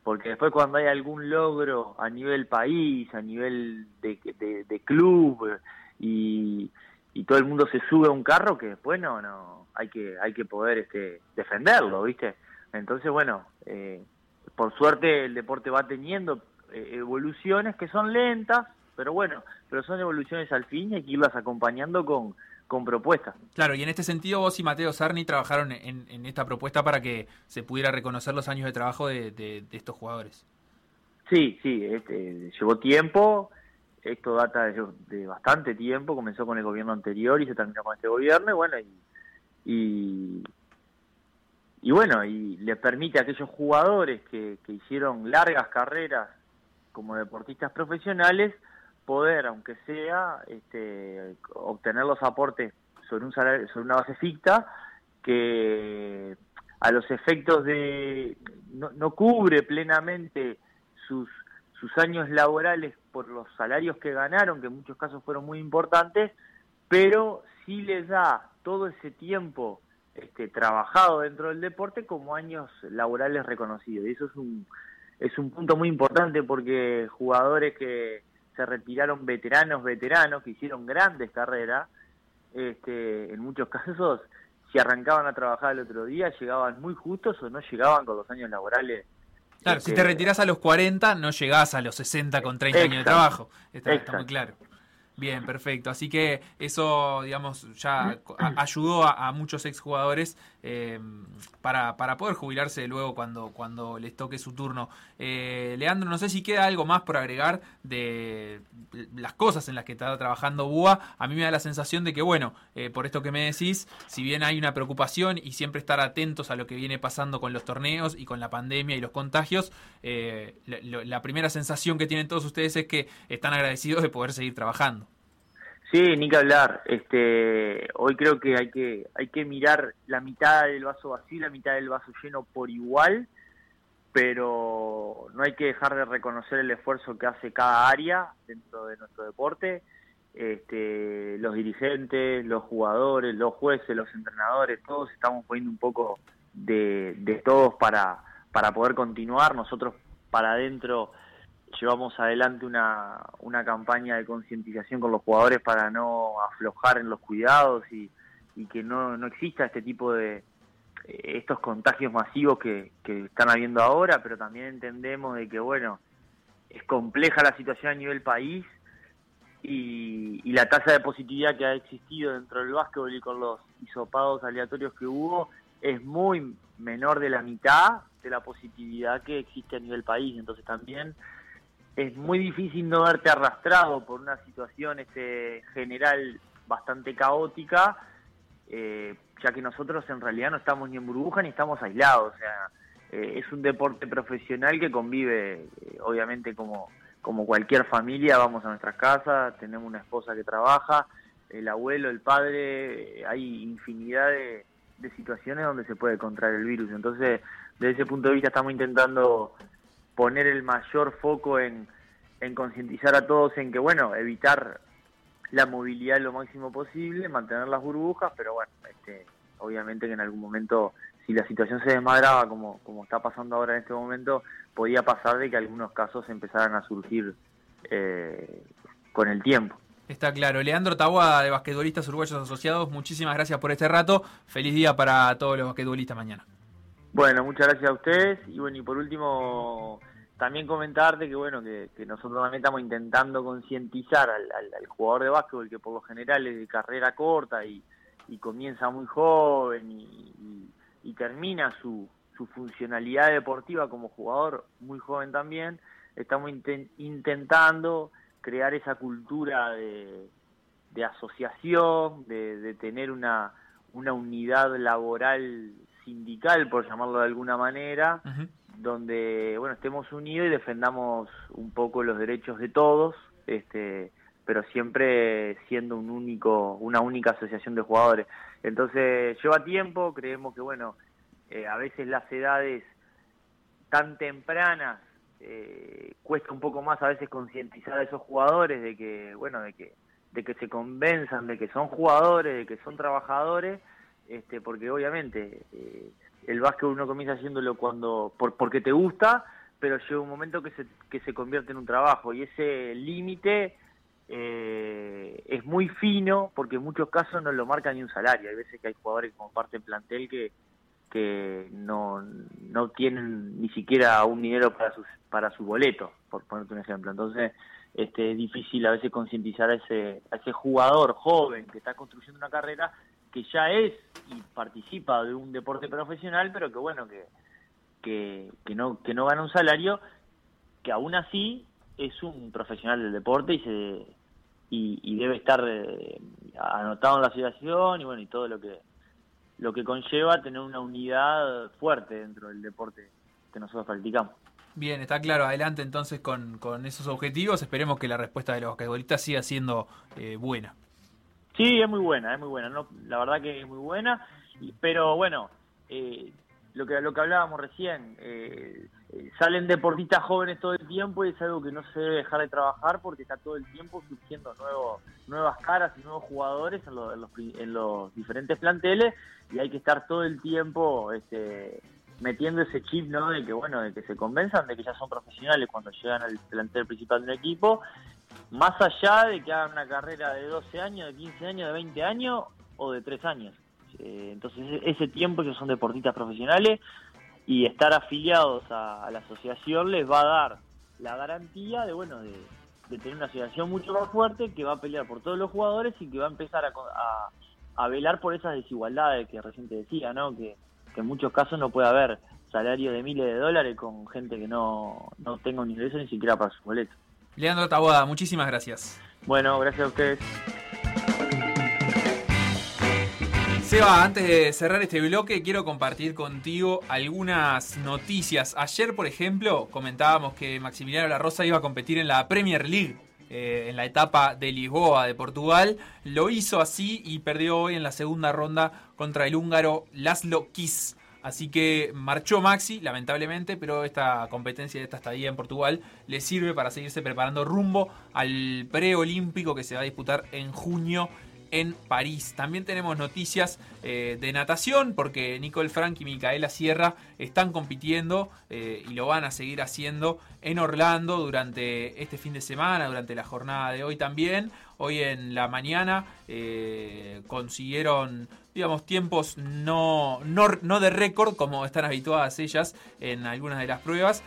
porque después cuando hay algún logro a nivel país, a nivel de, de, de club y, y todo el mundo se sube a un carro que después no, no hay que hay que poder este defenderlo, ¿viste? Entonces, bueno, eh, por suerte el deporte va teniendo eh, evoluciones que son lentas, pero bueno, pero son evoluciones al fin y hay que irlas acompañando con, con propuestas. Claro, y en este sentido vos y Mateo Sarni trabajaron en, en esta propuesta para que se pudiera reconocer los años de trabajo de, de, de estos jugadores. Sí, sí, este, llevó tiempo, esto data de, de, bastante tiempo, comenzó con el gobierno anterior y se terminó con este gobierno, y bueno, y, y, y bueno, y le permite a aquellos jugadores que, que hicieron largas carreras como deportistas profesionales poder, aunque sea, este, obtener los aportes sobre un salario, sobre una base ficta que a los efectos de no, cubre plenamente sus sus años laborales por los salarios que ganaron, que en muchos casos fueron muy importantes, pero sí les da todo ese tiempo este, trabajado dentro del deporte como años laborales reconocidos. Y eso es un, es un punto muy importante porque jugadores que se retiraron veteranos, veteranos, que hicieron grandes carreras, este, en muchos casos, si arrancaban a trabajar el otro día, llegaban muy justos o no llegaban con los años laborales Claro, si te retirás a los 40, no llegás a los 60 con 30 Exacto. años de trabajo. Está, está, muy claro. Bien, perfecto. Así que eso, digamos, ya ayudó a, a muchos exjugadores eh, para, para poder jubilarse luego cuando, cuando les toque su turno. Eh, Leandro, no sé si queda algo más por agregar de las cosas en las que está trabajando BUA. A mí me da la sensación de que, bueno, eh, por esto que me decís, si bien hay una preocupación y siempre estar atentos a lo que viene pasando con los torneos y con la pandemia y los contagios, eh, la, la primera sensación que tienen todos ustedes es que están agradecidos de poder seguir trabajando. Sí, ni que hablar. Este, hoy creo que hay que hay que mirar la mitad del vaso vacío la mitad del vaso lleno por igual, pero no hay que dejar de reconocer el esfuerzo que hace cada área dentro de nuestro deporte. Este, los dirigentes, los jugadores, los jueces, los entrenadores, todos estamos poniendo un poco de, de todos para, para poder continuar. Nosotros para adentro llevamos adelante una, una campaña de concientización con los jugadores para no aflojar en los cuidados y, y que no, no exista este tipo de estos contagios masivos que, que están habiendo ahora, pero también entendemos de que, bueno, es compleja la situación a nivel país y, y la tasa de positividad que ha existido dentro del básquetbol y con los hisopados aleatorios que hubo es muy menor de la mitad de la positividad que existe a nivel país. Entonces también es muy difícil no verte arrastrado por una situación este, general bastante caótica, eh, ya que nosotros en realidad no estamos ni en burbuja ni estamos aislados. O sea, eh, es un deporte profesional que convive, eh, obviamente, como, como cualquier familia. Vamos a nuestras casas, tenemos una esposa que trabaja, el abuelo, el padre, hay infinidad de, de situaciones donde se puede contraer el virus. Entonces, desde ese punto de vista, estamos intentando poner el mayor foco en, en concientizar a todos en que, bueno, evitar la movilidad lo máximo posible, mantener las burbujas, pero bueno, este, obviamente que en algún momento, si la situación se desmadraba como, como está pasando ahora en este momento, podía pasar de que algunos casos empezaran a surgir eh, con el tiempo. Está claro. Leandro Taboada, de Basquetbolistas Uruguayos Asociados, muchísimas gracias por este rato. Feliz día para todos los basquetbolistas mañana. Bueno, muchas gracias a ustedes. Y bueno, y por último, también comentarte que bueno que, nosotros también estamos intentando concientizar al, jugador de básquetbol que por lo general es de carrera corta y, comienza muy joven y, y, termina su, su, funcionalidad deportiva como jugador muy joven también estamos intent, intentando crear esa cultura de, asociación de, de, tener una una unidad laboral sindical por llamarlo de alguna manera donde bueno estemos unidos y defendamos un poco los derechos de todos este pero siempre siendo un único, una única asociación de jugadores. Entonces lleva tiempo, creemos que bueno, eh, a veces las edades tan tempranas eh, cuesta un poco más a veces concientizar a esos jugadores de que bueno de que de que se convenzan de que son jugadores de que son trabajadores este porque obviamente eh, el básquet uno comienza haciéndolo cuando por, porque te gusta pero llega un momento que se que se convierte en un trabajo y ese límite eh, es muy fino porque en muchos casos no lo marca ni un salario hay veces que hay jugadores que comparten plantel que que no, no tienen ni siquiera un dinero para sus para su boleto, por ponerte un ejemplo. Entonces, este, es difícil a veces concientizar a ese, a ese jugador joven que está construyendo una carrera que ya es y participa de un deporte profesional, pero que bueno, que, que, que no, que no gana un salario, que aún así es un profesional del deporte y se y, debe estar eh, anotado en la asociación y bueno y todo lo que lo que conlleva tener una unidad fuerte dentro del deporte que nosotros practicamos. Bien, está claro. Adelante entonces con, con esos objetivos. Esperemos que la respuesta de los basquetbolistas siga siendo eh, buena. Sí, es muy buena, es muy buena. No, la verdad que es muy buena. Pero bueno, eh, lo que lo que hablábamos recién, eh, eh, salen deportistas jóvenes todo el tiempo y es algo que no se debe dejar de trabajar porque está todo el tiempo surgiendo nuevos, nuevas caras y nuevos jugadores en, lo- en los, en los diferentes planteles y hay que estar todo el tiempo este, metiendo ese chip, ¿no? De que, bueno, de que se convenzan de que ya son profesionales cuando llegan al plantel principal de un equipo, más allá de que hagan una carrera de 12 años, de 15 años, de 20 años o de 3 años. Eh, entonces, e- ese tiempo ellos son deportistas profesionales y estar afiliados a, la asociación les va a dar la garantía de, bueno, de, tener una asociación mucho más fuerte que va a pelear por todos los jugadores y que va a empezar a, a velar por esas desigualdades que recién te decía, ¿no? Que, que en muchos casos no puede haber salario de miles de dólares con gente que no, no tenga un ingreso ni siquiera para su boleto. Leandro Taboada, muchísimas gracias. Bueno, gracias a ustedes. Seba, antes de cerrar este bloque, quiero compartir contigo algunas noticias. Ayer, por ejemplo, comentábamos que Maximiliano La Rosa iba a competir en la Premier League. eh, en la etapa de Lisboa de Portugal, lo hizo así y perdió hoy en la segunda ronda contra el húngaro Laszlo Kiss. Así que marchó Maxi, lamentablemente, pero esta competencia, esta estadía en Portugal, le sirve para seguirse preparando rumbo al preolímpico que se va a disputar en junio en París. También tenemos noticias eh, de natación porque Nicole Frank y Micaela Sierra están compitiendo eh, y lo van a seguir haciendo en Orlando durante este fin de semana, durante la jornada de hoy también. Hoy en la mañana eh, consiguieron, digamos, tiempos no, no, no de récord como están habituadas ellas en algunas de las pruebas.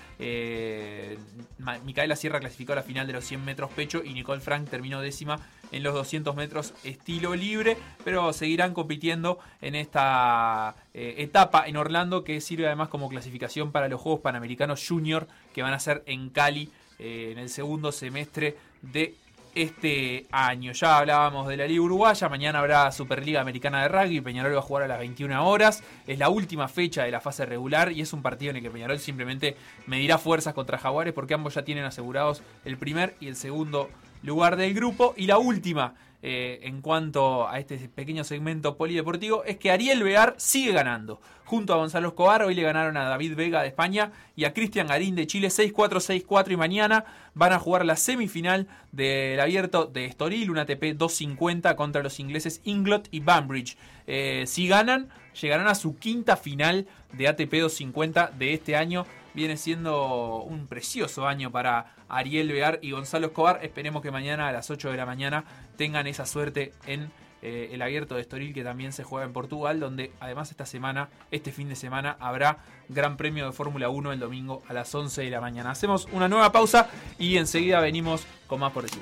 Micaela Sierra clasificó a la final de los 100 metros pecho y Nicole Frank terminó décima en los 200 metros estilo libre, pero seguirán compitiendo en esta eh, etapa en Orlando que sirve además como clasificación para los Juegos Panamericanos Junior que van a ser en Cali eh, en el segundo semestre de este año. Ya hablábamos de la Liga Uruguaya, mañana habrá Superliga Americana de Rugby, Peñarol va a jugar a las 21 horas, es la última fecha de la fase regular y es un partido en el que Peñarol simplemente medirá fuerzas contra Jaguares porque ambos ya tienen asegurados el primer y el segundo lugar del grupo. Y la última, eh, en cuanto a este pequeño segmento polideportivo, es que Ariel Bear sigue ganando. Junto a Gonzalo Escobar, hoy le ganaron a David Vega de España y a Cristian Garín de Chile 6-4, 6-4 y mañana van a jugar la semifinal del abierto de Estoril, un ATP 250 contra los ingleses Inglot y Banbridge. Eh, si ganan, llegarán a su quinta final de ATP 250 de este año. Viene siendo un precioso año para Ariel Bear y Gonzalo Escobar. Esperemos que mañana a las 8 de la mañana tengan esa suerte en eh, el abierto de Estoril que también se juega en Portugal, donde además esta semana, este fin de semana, habrá Gran Premio de Fórmula 1 el domingo a las 11 de la mañana. Hacemos una nueva pausa y enseguida venimos con más por decir.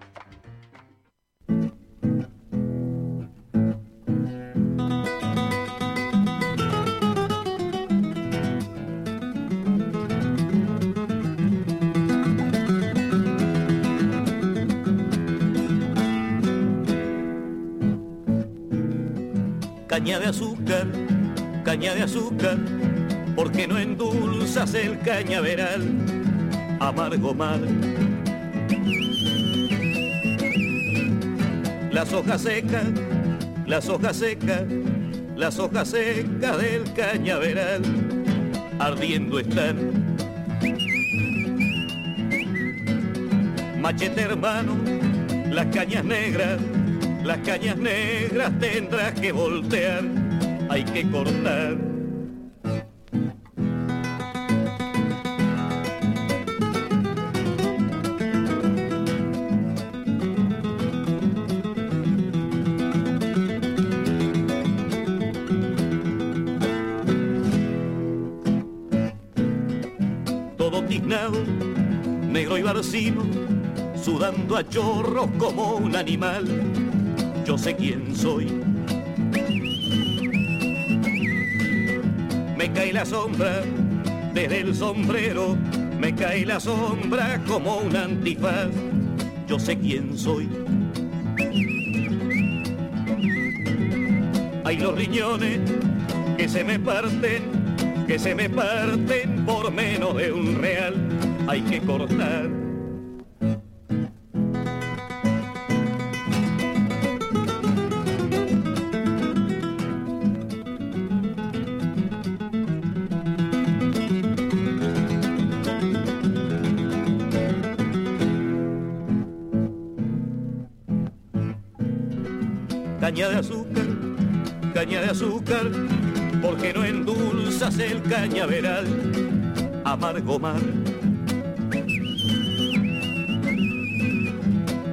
Caña de azúcar, caña de azúcar, porque no endulzas el cañaveral, amargo mar. Las hojas secas, las hojas secas, las hojas secas del cañaveral, ardiendo están. Machete hermano, las cañas negras, las cañas negras tendrás que voltear, hay que cortar. Todo tiznado, negro y barcino, sudando a chorros como un animal. Yo sé quién soy. Me cae la sombra desde el sombrero, me cae la sombra como un antifaz. Yo sé quién soy. Hay los riñones que se me parten, que se me parten por menos de un real. Hay que cortar. Caña de azúcar, caña de azúcar, porque no endulzas el cañaveral, amargo mar.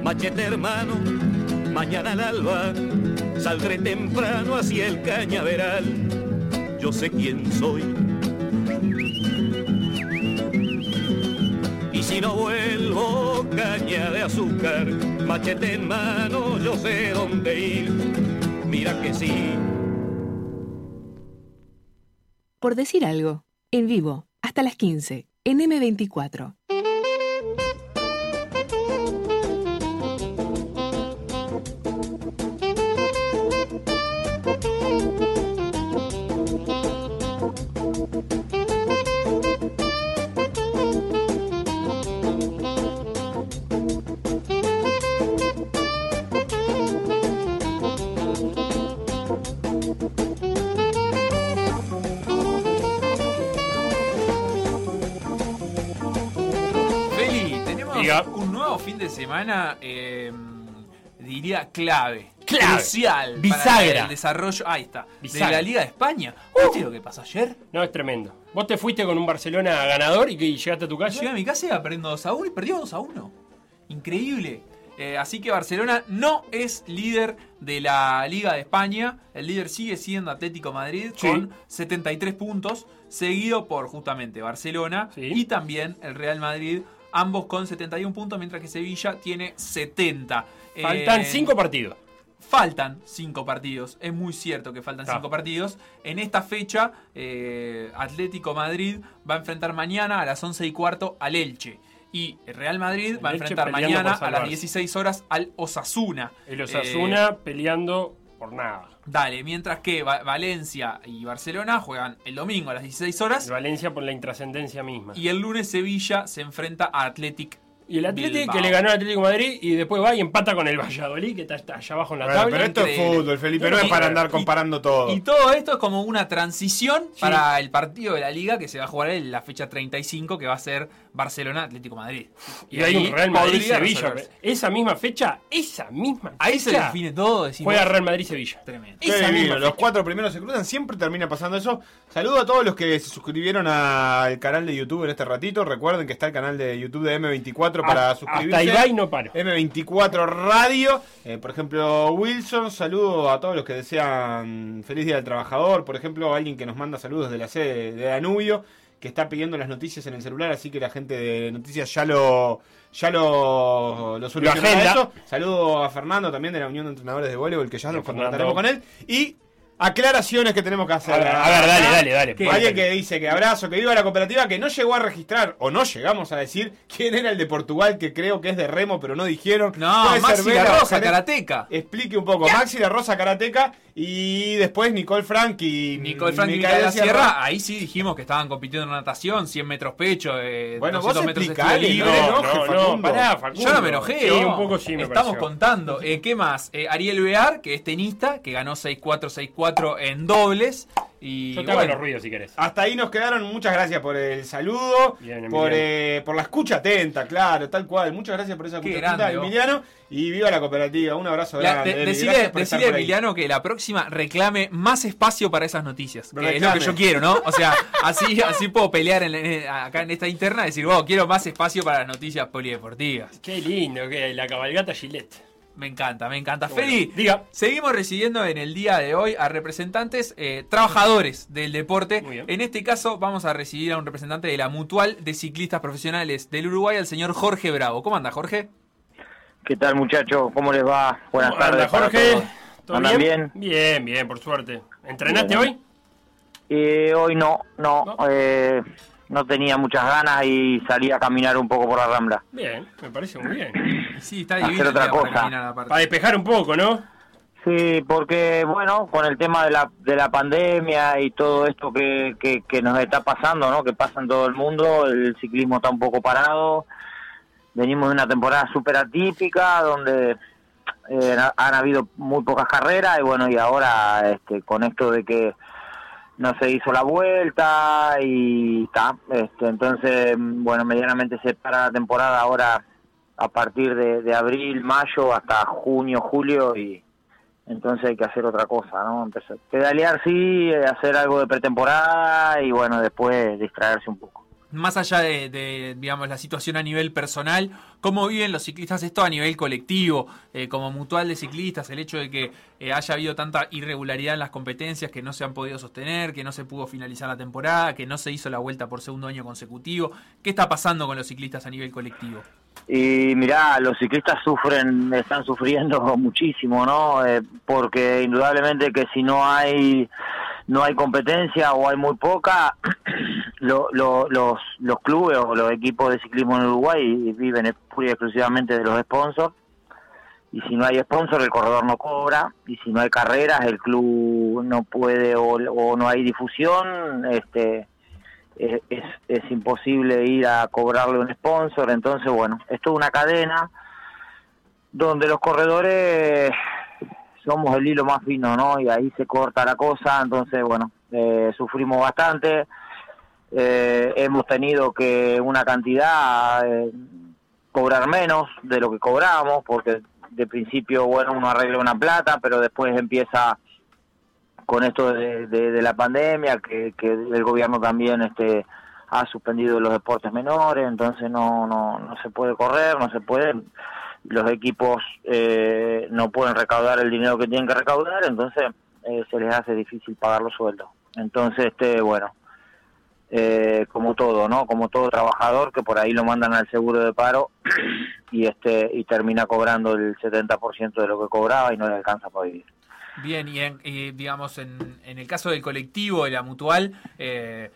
Machete hermano, mañana al alba, saldré temprano hacia el cañaveral, yo sé quién soy. Y si no vuelvo, caña de azúcar, machete en mano, yo sé dónde ir. Mira que sí. Por decir algo, en vivo, hasta las 15, en M24. De semana, eh, diría clave. Clave. Crucial. Bisagra. El desarrollo, ahí está, Bisagra. de la Liga de España. ¿Viste lo que pasó ayer? No, es tremendo. Vos te fuiste con un Barcelona ganador y que llegaste a tu casa. Llegué a mi casa y perdiendo 2 a 1 y perdió 2 a 1. Increíble. Eh, así que Barcelona no es líder de la Liga de España. El líder sigue siendo Atlético Madrid Sí. con 73 puntos, seguido por justamente Barcelona Sí. y también el Real Madrid, ambos con 71 puntos, mientras que Sevilla tiene 70. Faltan Eh, cinco partidos. Faltan cinco partidos, es muy cierto que faltan Claro. cinco partidos. En esta fecha, eh, Atlético Madrid va a enfrentar mañana a las 11 y cuarto al Elche. Y Real Madrid va a enfrentar mañana a las salvarse. 16 horas al Osasuna. El Osasuna Eh, peleando por nada. dale, mientras que Va- Valencia y Barcelona juegan el domingo a las 16 horas. Valencia por la intrascendencia misma. Y el lunes Sevilla se enfrenta a Athletic. Y el Atlético Bilbao. que le ganó al Atlético de Madrid y después va y empata con el Valladolid, que está, está allá abajo en la Bueno, tabla. pero esto es fútbol, Felipe, no es para andar y- comparando todo. Y todo esto es como una transición para el partido de la liga que se va a jugar en la fecha 35, que va a ser Barcelona-Atlético Madrid. Y hay un ahí Real Madrid-Sevilla. resolverse. Esa misma fecha, esa misma Ahí se define todo. decimos, juega Real. Tremendo. Esa divino, misma los cuatro primeros se cruzan, siempre termina pasando eso. Saludo a todos los que se suscribieron al canal de YouTube en este ratito. Recuerden que está el canal de YouTube de M24 M24 para suscribirse. hasta Ibai no paro. M24 Radio. Eh, por ejemplo, Wilson, saludo a todos los que desean feliz día del trabajador. Por ejemplo, alguien que nos manda saludos de la sede de Danubio, que está pidiendo las noticias en el celular, así que la gente de noticias ya lo ya lo, lo solucionó eso. Saludo a Fernando también de la Unión de Entrenadores de Voleibol, que ya nos Fernando. contrataremos con él. Y aclaraciones que tenemos que hacer. A ver, a ver, dale, dale, dale. Que Alguien que dice que abrazo, que viva la cooperativa, que no llegó a registrar, o no llegamos a decir quién era el de Portugal, que creo que es de remo, pero no dijeron. No, Puede ser Maxi Vela, La Rosa, karateca. Explique un poco. Maxi La Rosa, karateca, y después Nicole Frank y Nicole Frank y Micaela Micaela Sierra, ahí sí dijimos que estaban compitiendo en natación, 100 metros pecho, eh, Bueno, 200 vos metros no libre. no, no, pará, Facundo. Yo no me enojé, Sí, un poco sí me Estamos pareció. contando. Eh, ¿Qué más? Eh, Ariel Bear, que es tenista, que ganó 6-4-6-4 en dobles. Y Yo te hago bueno, los ruidos si querés. Hasta ahí nos quedaron. Muchas gracias por el saludo. Bien, por, eh, por la escucha atenta, claro, tal cual. Muchas gracias por esa Qué escucha atenta, grande. Emiliano. Y viva la cooperativa. Un abrazo la- grande. de- por ahí. Emiliano que la próxima reclame más espacio para esas noticias. Que es lo que yo quiero, ¿no? O sea, así, así puedo pelear en- en- acá en esta interna y decir, wow, quiero más espacio para las noticias polideportivas. Qué lindo, que la cabalgata Gillette. Me encanta, me encanta. Bueno, Feli, diga. seguimos recibiendo en el día de hoy a representantes eh, trabajadores del deporte. Muy bien. En este caso vamos a recibir a un representante de la Mutual de Ciclistas Profesionales del Uruguay, al señor Jorge Bravo. ¿Cómo anda, Jorge? ¿Qué tal muchachos? ¿Cómo les va? Buenas ¿Cómo anda, tardes. para Jorge? todos. ¿Todo ¿Andan bien? bien? Bien, bien, por suerte. ¿Entrenaste Bien. hoy? Eh, hoy no, no, ¿No? eh, no tenía muchas ganas y salí a caminar un poco por la rambla. Bien, me parece muy bien. Sí, está Hacer otra para cosa. aparte. Para despejar un poco, ¿no? Sí, porque bueno, con el tema de la, de la pandemia y todo esto que, que, que nos está pasando, ¿no? Que pasa en todo el mundo, el ciclismo está un poco parado. Venimos de una temporada súper atípica donde eh, ha- han habido muy pocas carreras y bueno, y ahora este, con esto de que no se hizo la vuelta y está, este, entonces bueno, medianamente se para la temporada ahora a partir de, de abril, mayo hasta junio, julio y entonces hay que hacer otra cosa, ¿no? Empezar, pedalear sí, hacer algo de pretemporada y bueno, después distraerse un poco. Más allá de, digamos, la situación a nivel personal, ¿cómo viven los ciclistas esto a nivel colectivo? Eh, como mutual de ciclistas, el hecho de que eh, haya habido tanta irregularidad en las competencias que no se han podido sostener, que no se pudo finalizar la temporada, que no se hizo la vuelta por segundo año consecutivo. ¿Qué está pasando con los ciclistas a nivel colectivo? Y mirá, los ciclistas sufren, están sufriendo muchísimo, ¿no? Eh, porque indudablemente que si no hay no hay competencia o hay muy poca, lo- lo- los, los clubes o los equipos de ciclismo en Uruguay viven pura y exclusivamente de los sponsors. Y si no hay sponsor, el corredor no cobra. Y si no hay carreras, el club no puede o, o no hay difusión. Este, es, es imposible ir a cobrarle un sponsor, entonces bueno, esto es una cadena donde los corredores somos el hilo más fino, ¿no? Y ahí se corta la cosa, entonces bueno, eh, sufrimos bastante, eh, hemos tenido que una cantidad eh, cobrar menos de lo que cobramos, porque de principio, bueno, uno arregla una plata, pero después empieza con esto de, de- la pandemia, que, que el gobierno también este ha suspendido los deportes menores, entonces no, no, no se puede correr, no se puede, los equipos eh, no pueden recaudar el dinero que tienen que recaudar, entonces eh, se les hace difícil pagar los sueldos. Entonces, este bueno, eh, como todo, ¿no? Como todo trabajador que por ahí lo mandan al seguro de paro y este y termina cobrando el 70% de lo que cobraba y no le alcanza para vivir. Bien, y, en- y, digamos, en, en el caso del colectivo, de la mutual, eh,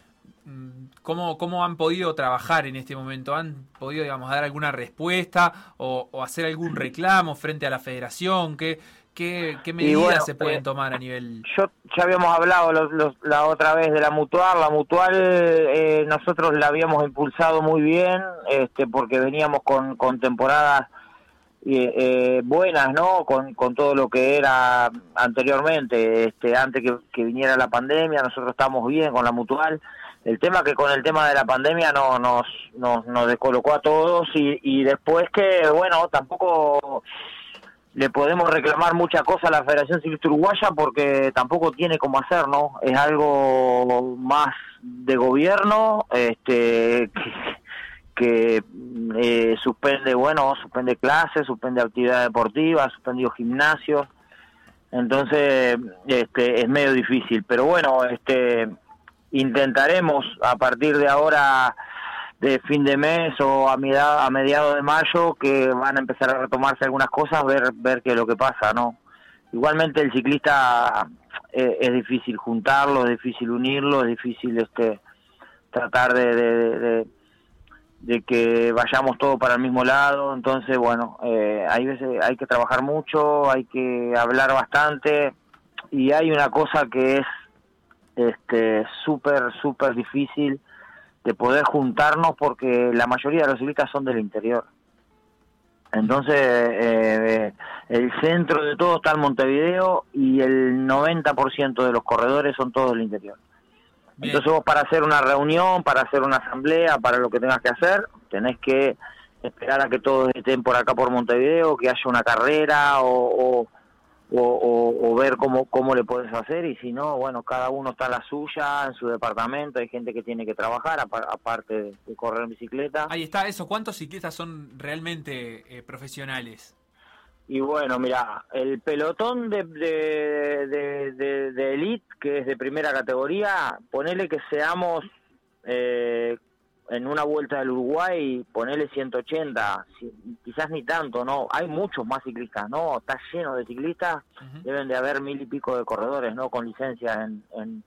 ¿cómo, ¿cómo han podido trabajar en este momento? ¿Han podido, digamos, dar alguna respuesta o, o hacer algún reclamo frente a la federación? ¿Qué, qué, qué medidas bueno, se pueden eh, tomar a nivel... Yo ya habíamos hablado los- los- la otra vez de la mutual, la mutual eh, nosotros la habíamos impulsado muy bien, este, porque veníamos con, con temporadas eh, eh, buenas, ¿no? Con, con todo lo que era anteriormente, este, antes que, que viniera la pandemia, nosotros estamos bien con la mutual. El tema que con el tema de la pandemia no, nos, nos, nos descolocó a todos y, y después que, bueno, tampoco le podemos reclamar muchas cosas a la Federación Ciclista Uruguaya porque tampoco tiene cómo hacer, ¿no? Es algo más de gobierno, este, que, que eh, suspende, bueno, suspende clases, suspende actividad deportiva, suspendió gimnasios, entonces este, es medio difícil, pero bueno, este, intentaremos a partir de ahora de fin de mes o a mediados de mayo que van a empezar a retomarse algunas cosas, ver ver qué es lo que pasa, ¿no? Igualmente el ciclista eh, es difícil juntarlo, es difícil unirlo, es difícil este tratar de, de, de- de que vayamos todos para el mismo lado, entonces bueno, eh, hay veces hay que trabajar mucho, hay que hablar bastante y hay una cosa que es este súper súper difícil de poder juntarnos porque la mayoría de los ciclistas son del interior. Entonces, eh, el centro de todo está en Montevideo y el 90% de los corredores son todos del interior. Entonces vos para hacer una reunión, para hacer una asamblea, para lo que tengas que hacer, tenés que esperar a que todos estén por acá por Montevideo, que haya una carrera o, o, o- o- o ver cómo, cómo le puedes hacer y si no, bueno, cada uno está en la suya, en su departamento, hay gente que tiene que trabajar apa- aparte de, de correr en bicicleta. Ahí está eso. ¿Cuántos ciclistas son realmente eh, profesionales? Y bueno, mira, el pelotón de, de, de, de- de elite, que es de primera categoría, ponele que seamos eh, en una vuelta del Uruguay, ponele 180, si- quizás ni tanto, ¿no? Hay muchos más ciclistas, ¿no? Está lleno de ciclistas, deben de haber mil y pico de corredores, ¿no? Con licencia en, en,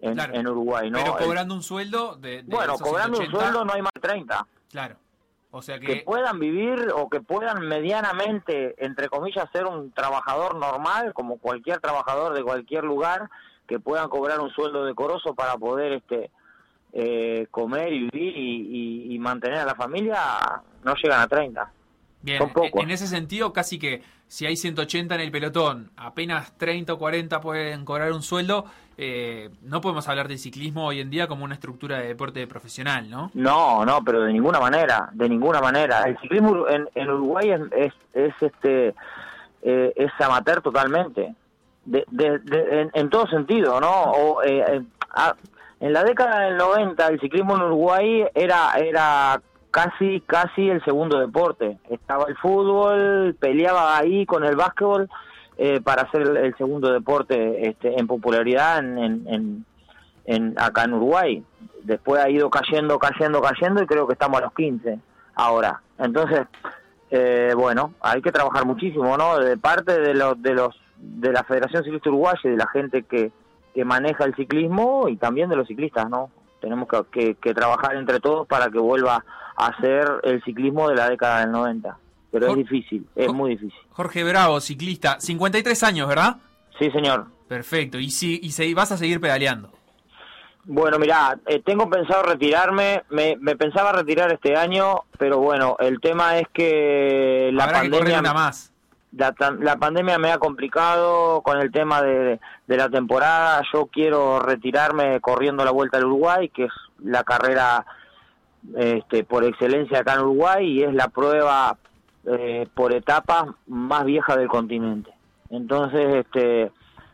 en, Claro. en Uruguay, ¿no? Pero cobrando un sueldo de, de bueno, cobrando un 180. sueldo no hay más de 30 Claro. O sea que que... puedan vivir o que puedan medianamente, entre comillas, ser un trabajador normal, como cualquier trabajador de cualquier lugar, que puedan cobrar un sueldo decoroso para poder este eh, comer y vivir y, y- y mantener a la familia, no llegan a 30. Bien, Son pocos. en ese sentido, casi que si hay 180 en el pelotón, apenas 30 o 40 pueden cobrar un sueldo, eh, no podemos hablar del ciclismo hoy en día como una estructura de deporte profesional, ¿no? No, no, pero de ninguna manera, de ninguna manera. El ciclismo en, en Uruguay es, es, es, este eh, es amateur totalmente, de, de- de- en, en todo sentido, ¿no? O, eh, eh, ah, en la década del 90 el ciclismo en Uruguay era era casi casi el segundo deporte. Estaba el fútbol, peleaba ahí con el básquetbol eh, para ser el, segundo deporte este, en popularidad en, en, en- acá en Uruguay. Después ha ido cayendo, cayendo, cayendo y creo que estamos a los 15 ahora. Entonces, eh, bueno, hay que trabajar muchísimo, ¿no? De parte de los de los de la Federación Ciclista Uruguaya de la gente que, que maneja el ciclismo y también de los ciclistas, ¿no? Tenemos que, que- que trabajar entre todos para que vuelva a ser el ciclismo de la década del 90. Pero es difícil, es muy difícil. Jorge Bravo, ciclista, 53 años, ¿verdad? Sí, señor. Perfecto, y si y se, vas a seguir pedaleando. Bueno, mira, tengo pensado retirarme, me, me pensaba retirar este año, pero bueno, el tema es que la Habrá que correr pandemia una más. La, la pandemia me ha complicado con el tema de, de la temporada. Yo quiero retirarme corriendo la Vuelta al Uruguay, que es la carrera este, por excelencia acá en Uruguay y es la prueba eh, por etapas más vieja del continente. Entonces, este,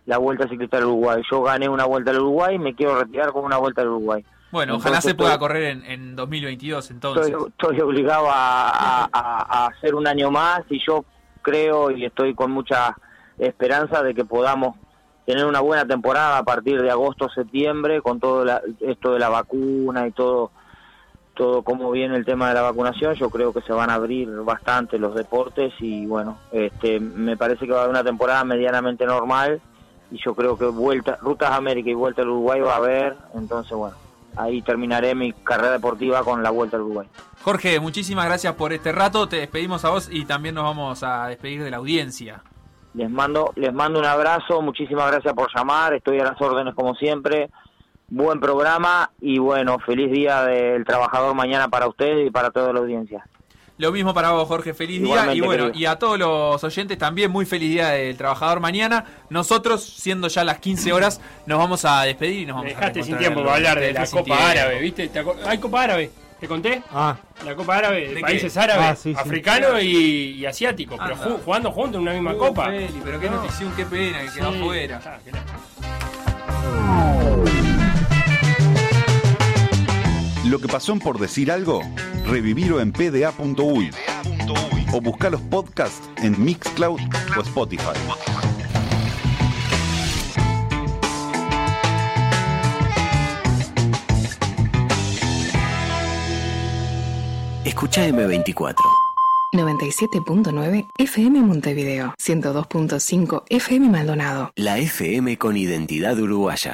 la Vuelta Ciclista al Uruguay. Yo gané una Vuelta al Uruguay y me quiero retirar con una Vuelta al Uruguay. Bueno, ojalá se pueda estoy- correr en, en 2022 entonces. Estoy, estoy obligado a- a hacer un año más y yo creo y estoy con mucha esperanza de que podamos tener una buena temporada a partir de agosto, septiembre, con todo la- esto de la vacuna y todo todo cómo viene el tema de la vacunación, yo creo que se van a abrir bastante los deportes y bueno, este me parece que va a haber una temporada medianamente normal y yo creo que vuelta Rutas América y Vuelta al Uruguay va a haber, entonces bueno, ahí terminaré mi carrera deportiva con la Vuelta al Uruguay. Jorge, muchísimas gracias por este rato. Te despedimos a vos y también nos vamos a despedir de la audiencia. Les mando, les mando un abrazo, muchísimas gracias por llamar, estoy a las órdenes como siempre. Buen programa y bueno, feliz día del trabajador mañana para ustedes y para toda la audiencia. Lo mismo para vos, Jorge. Feliz día. Igualmente, Y bueno, querido. y a todos los oyentes también, muy feliz día del trabajador mañana. Nosotros, siendo ya las 15 horas, nos vamos a despedir y nos vamos a Dejaste sin reencontrar tiempo para hablar de la sin Copa tiempo. Árabe, ¿viste? ¿Te acuer- Hay Copa Árabe, ¿te conté? Ah. La Copa Árabe de, ¿De países qué? árabes, Ah, sí, sí. africanos y, y asiáticos, pero Anda. jugando juntos en una misma Uh, copa. Feli, pero qué No. notición, qué pena que quedó Sí. afuera. Ah, Lo que pasó en Por Decir Algo, revivirlo en pda.uy o buscar los podcasts en Mixcloud o Spotify. Escucha M24. 97.9 FM Montevideo, 102.5 FM Maldonado. La FM con identidad uruguaya.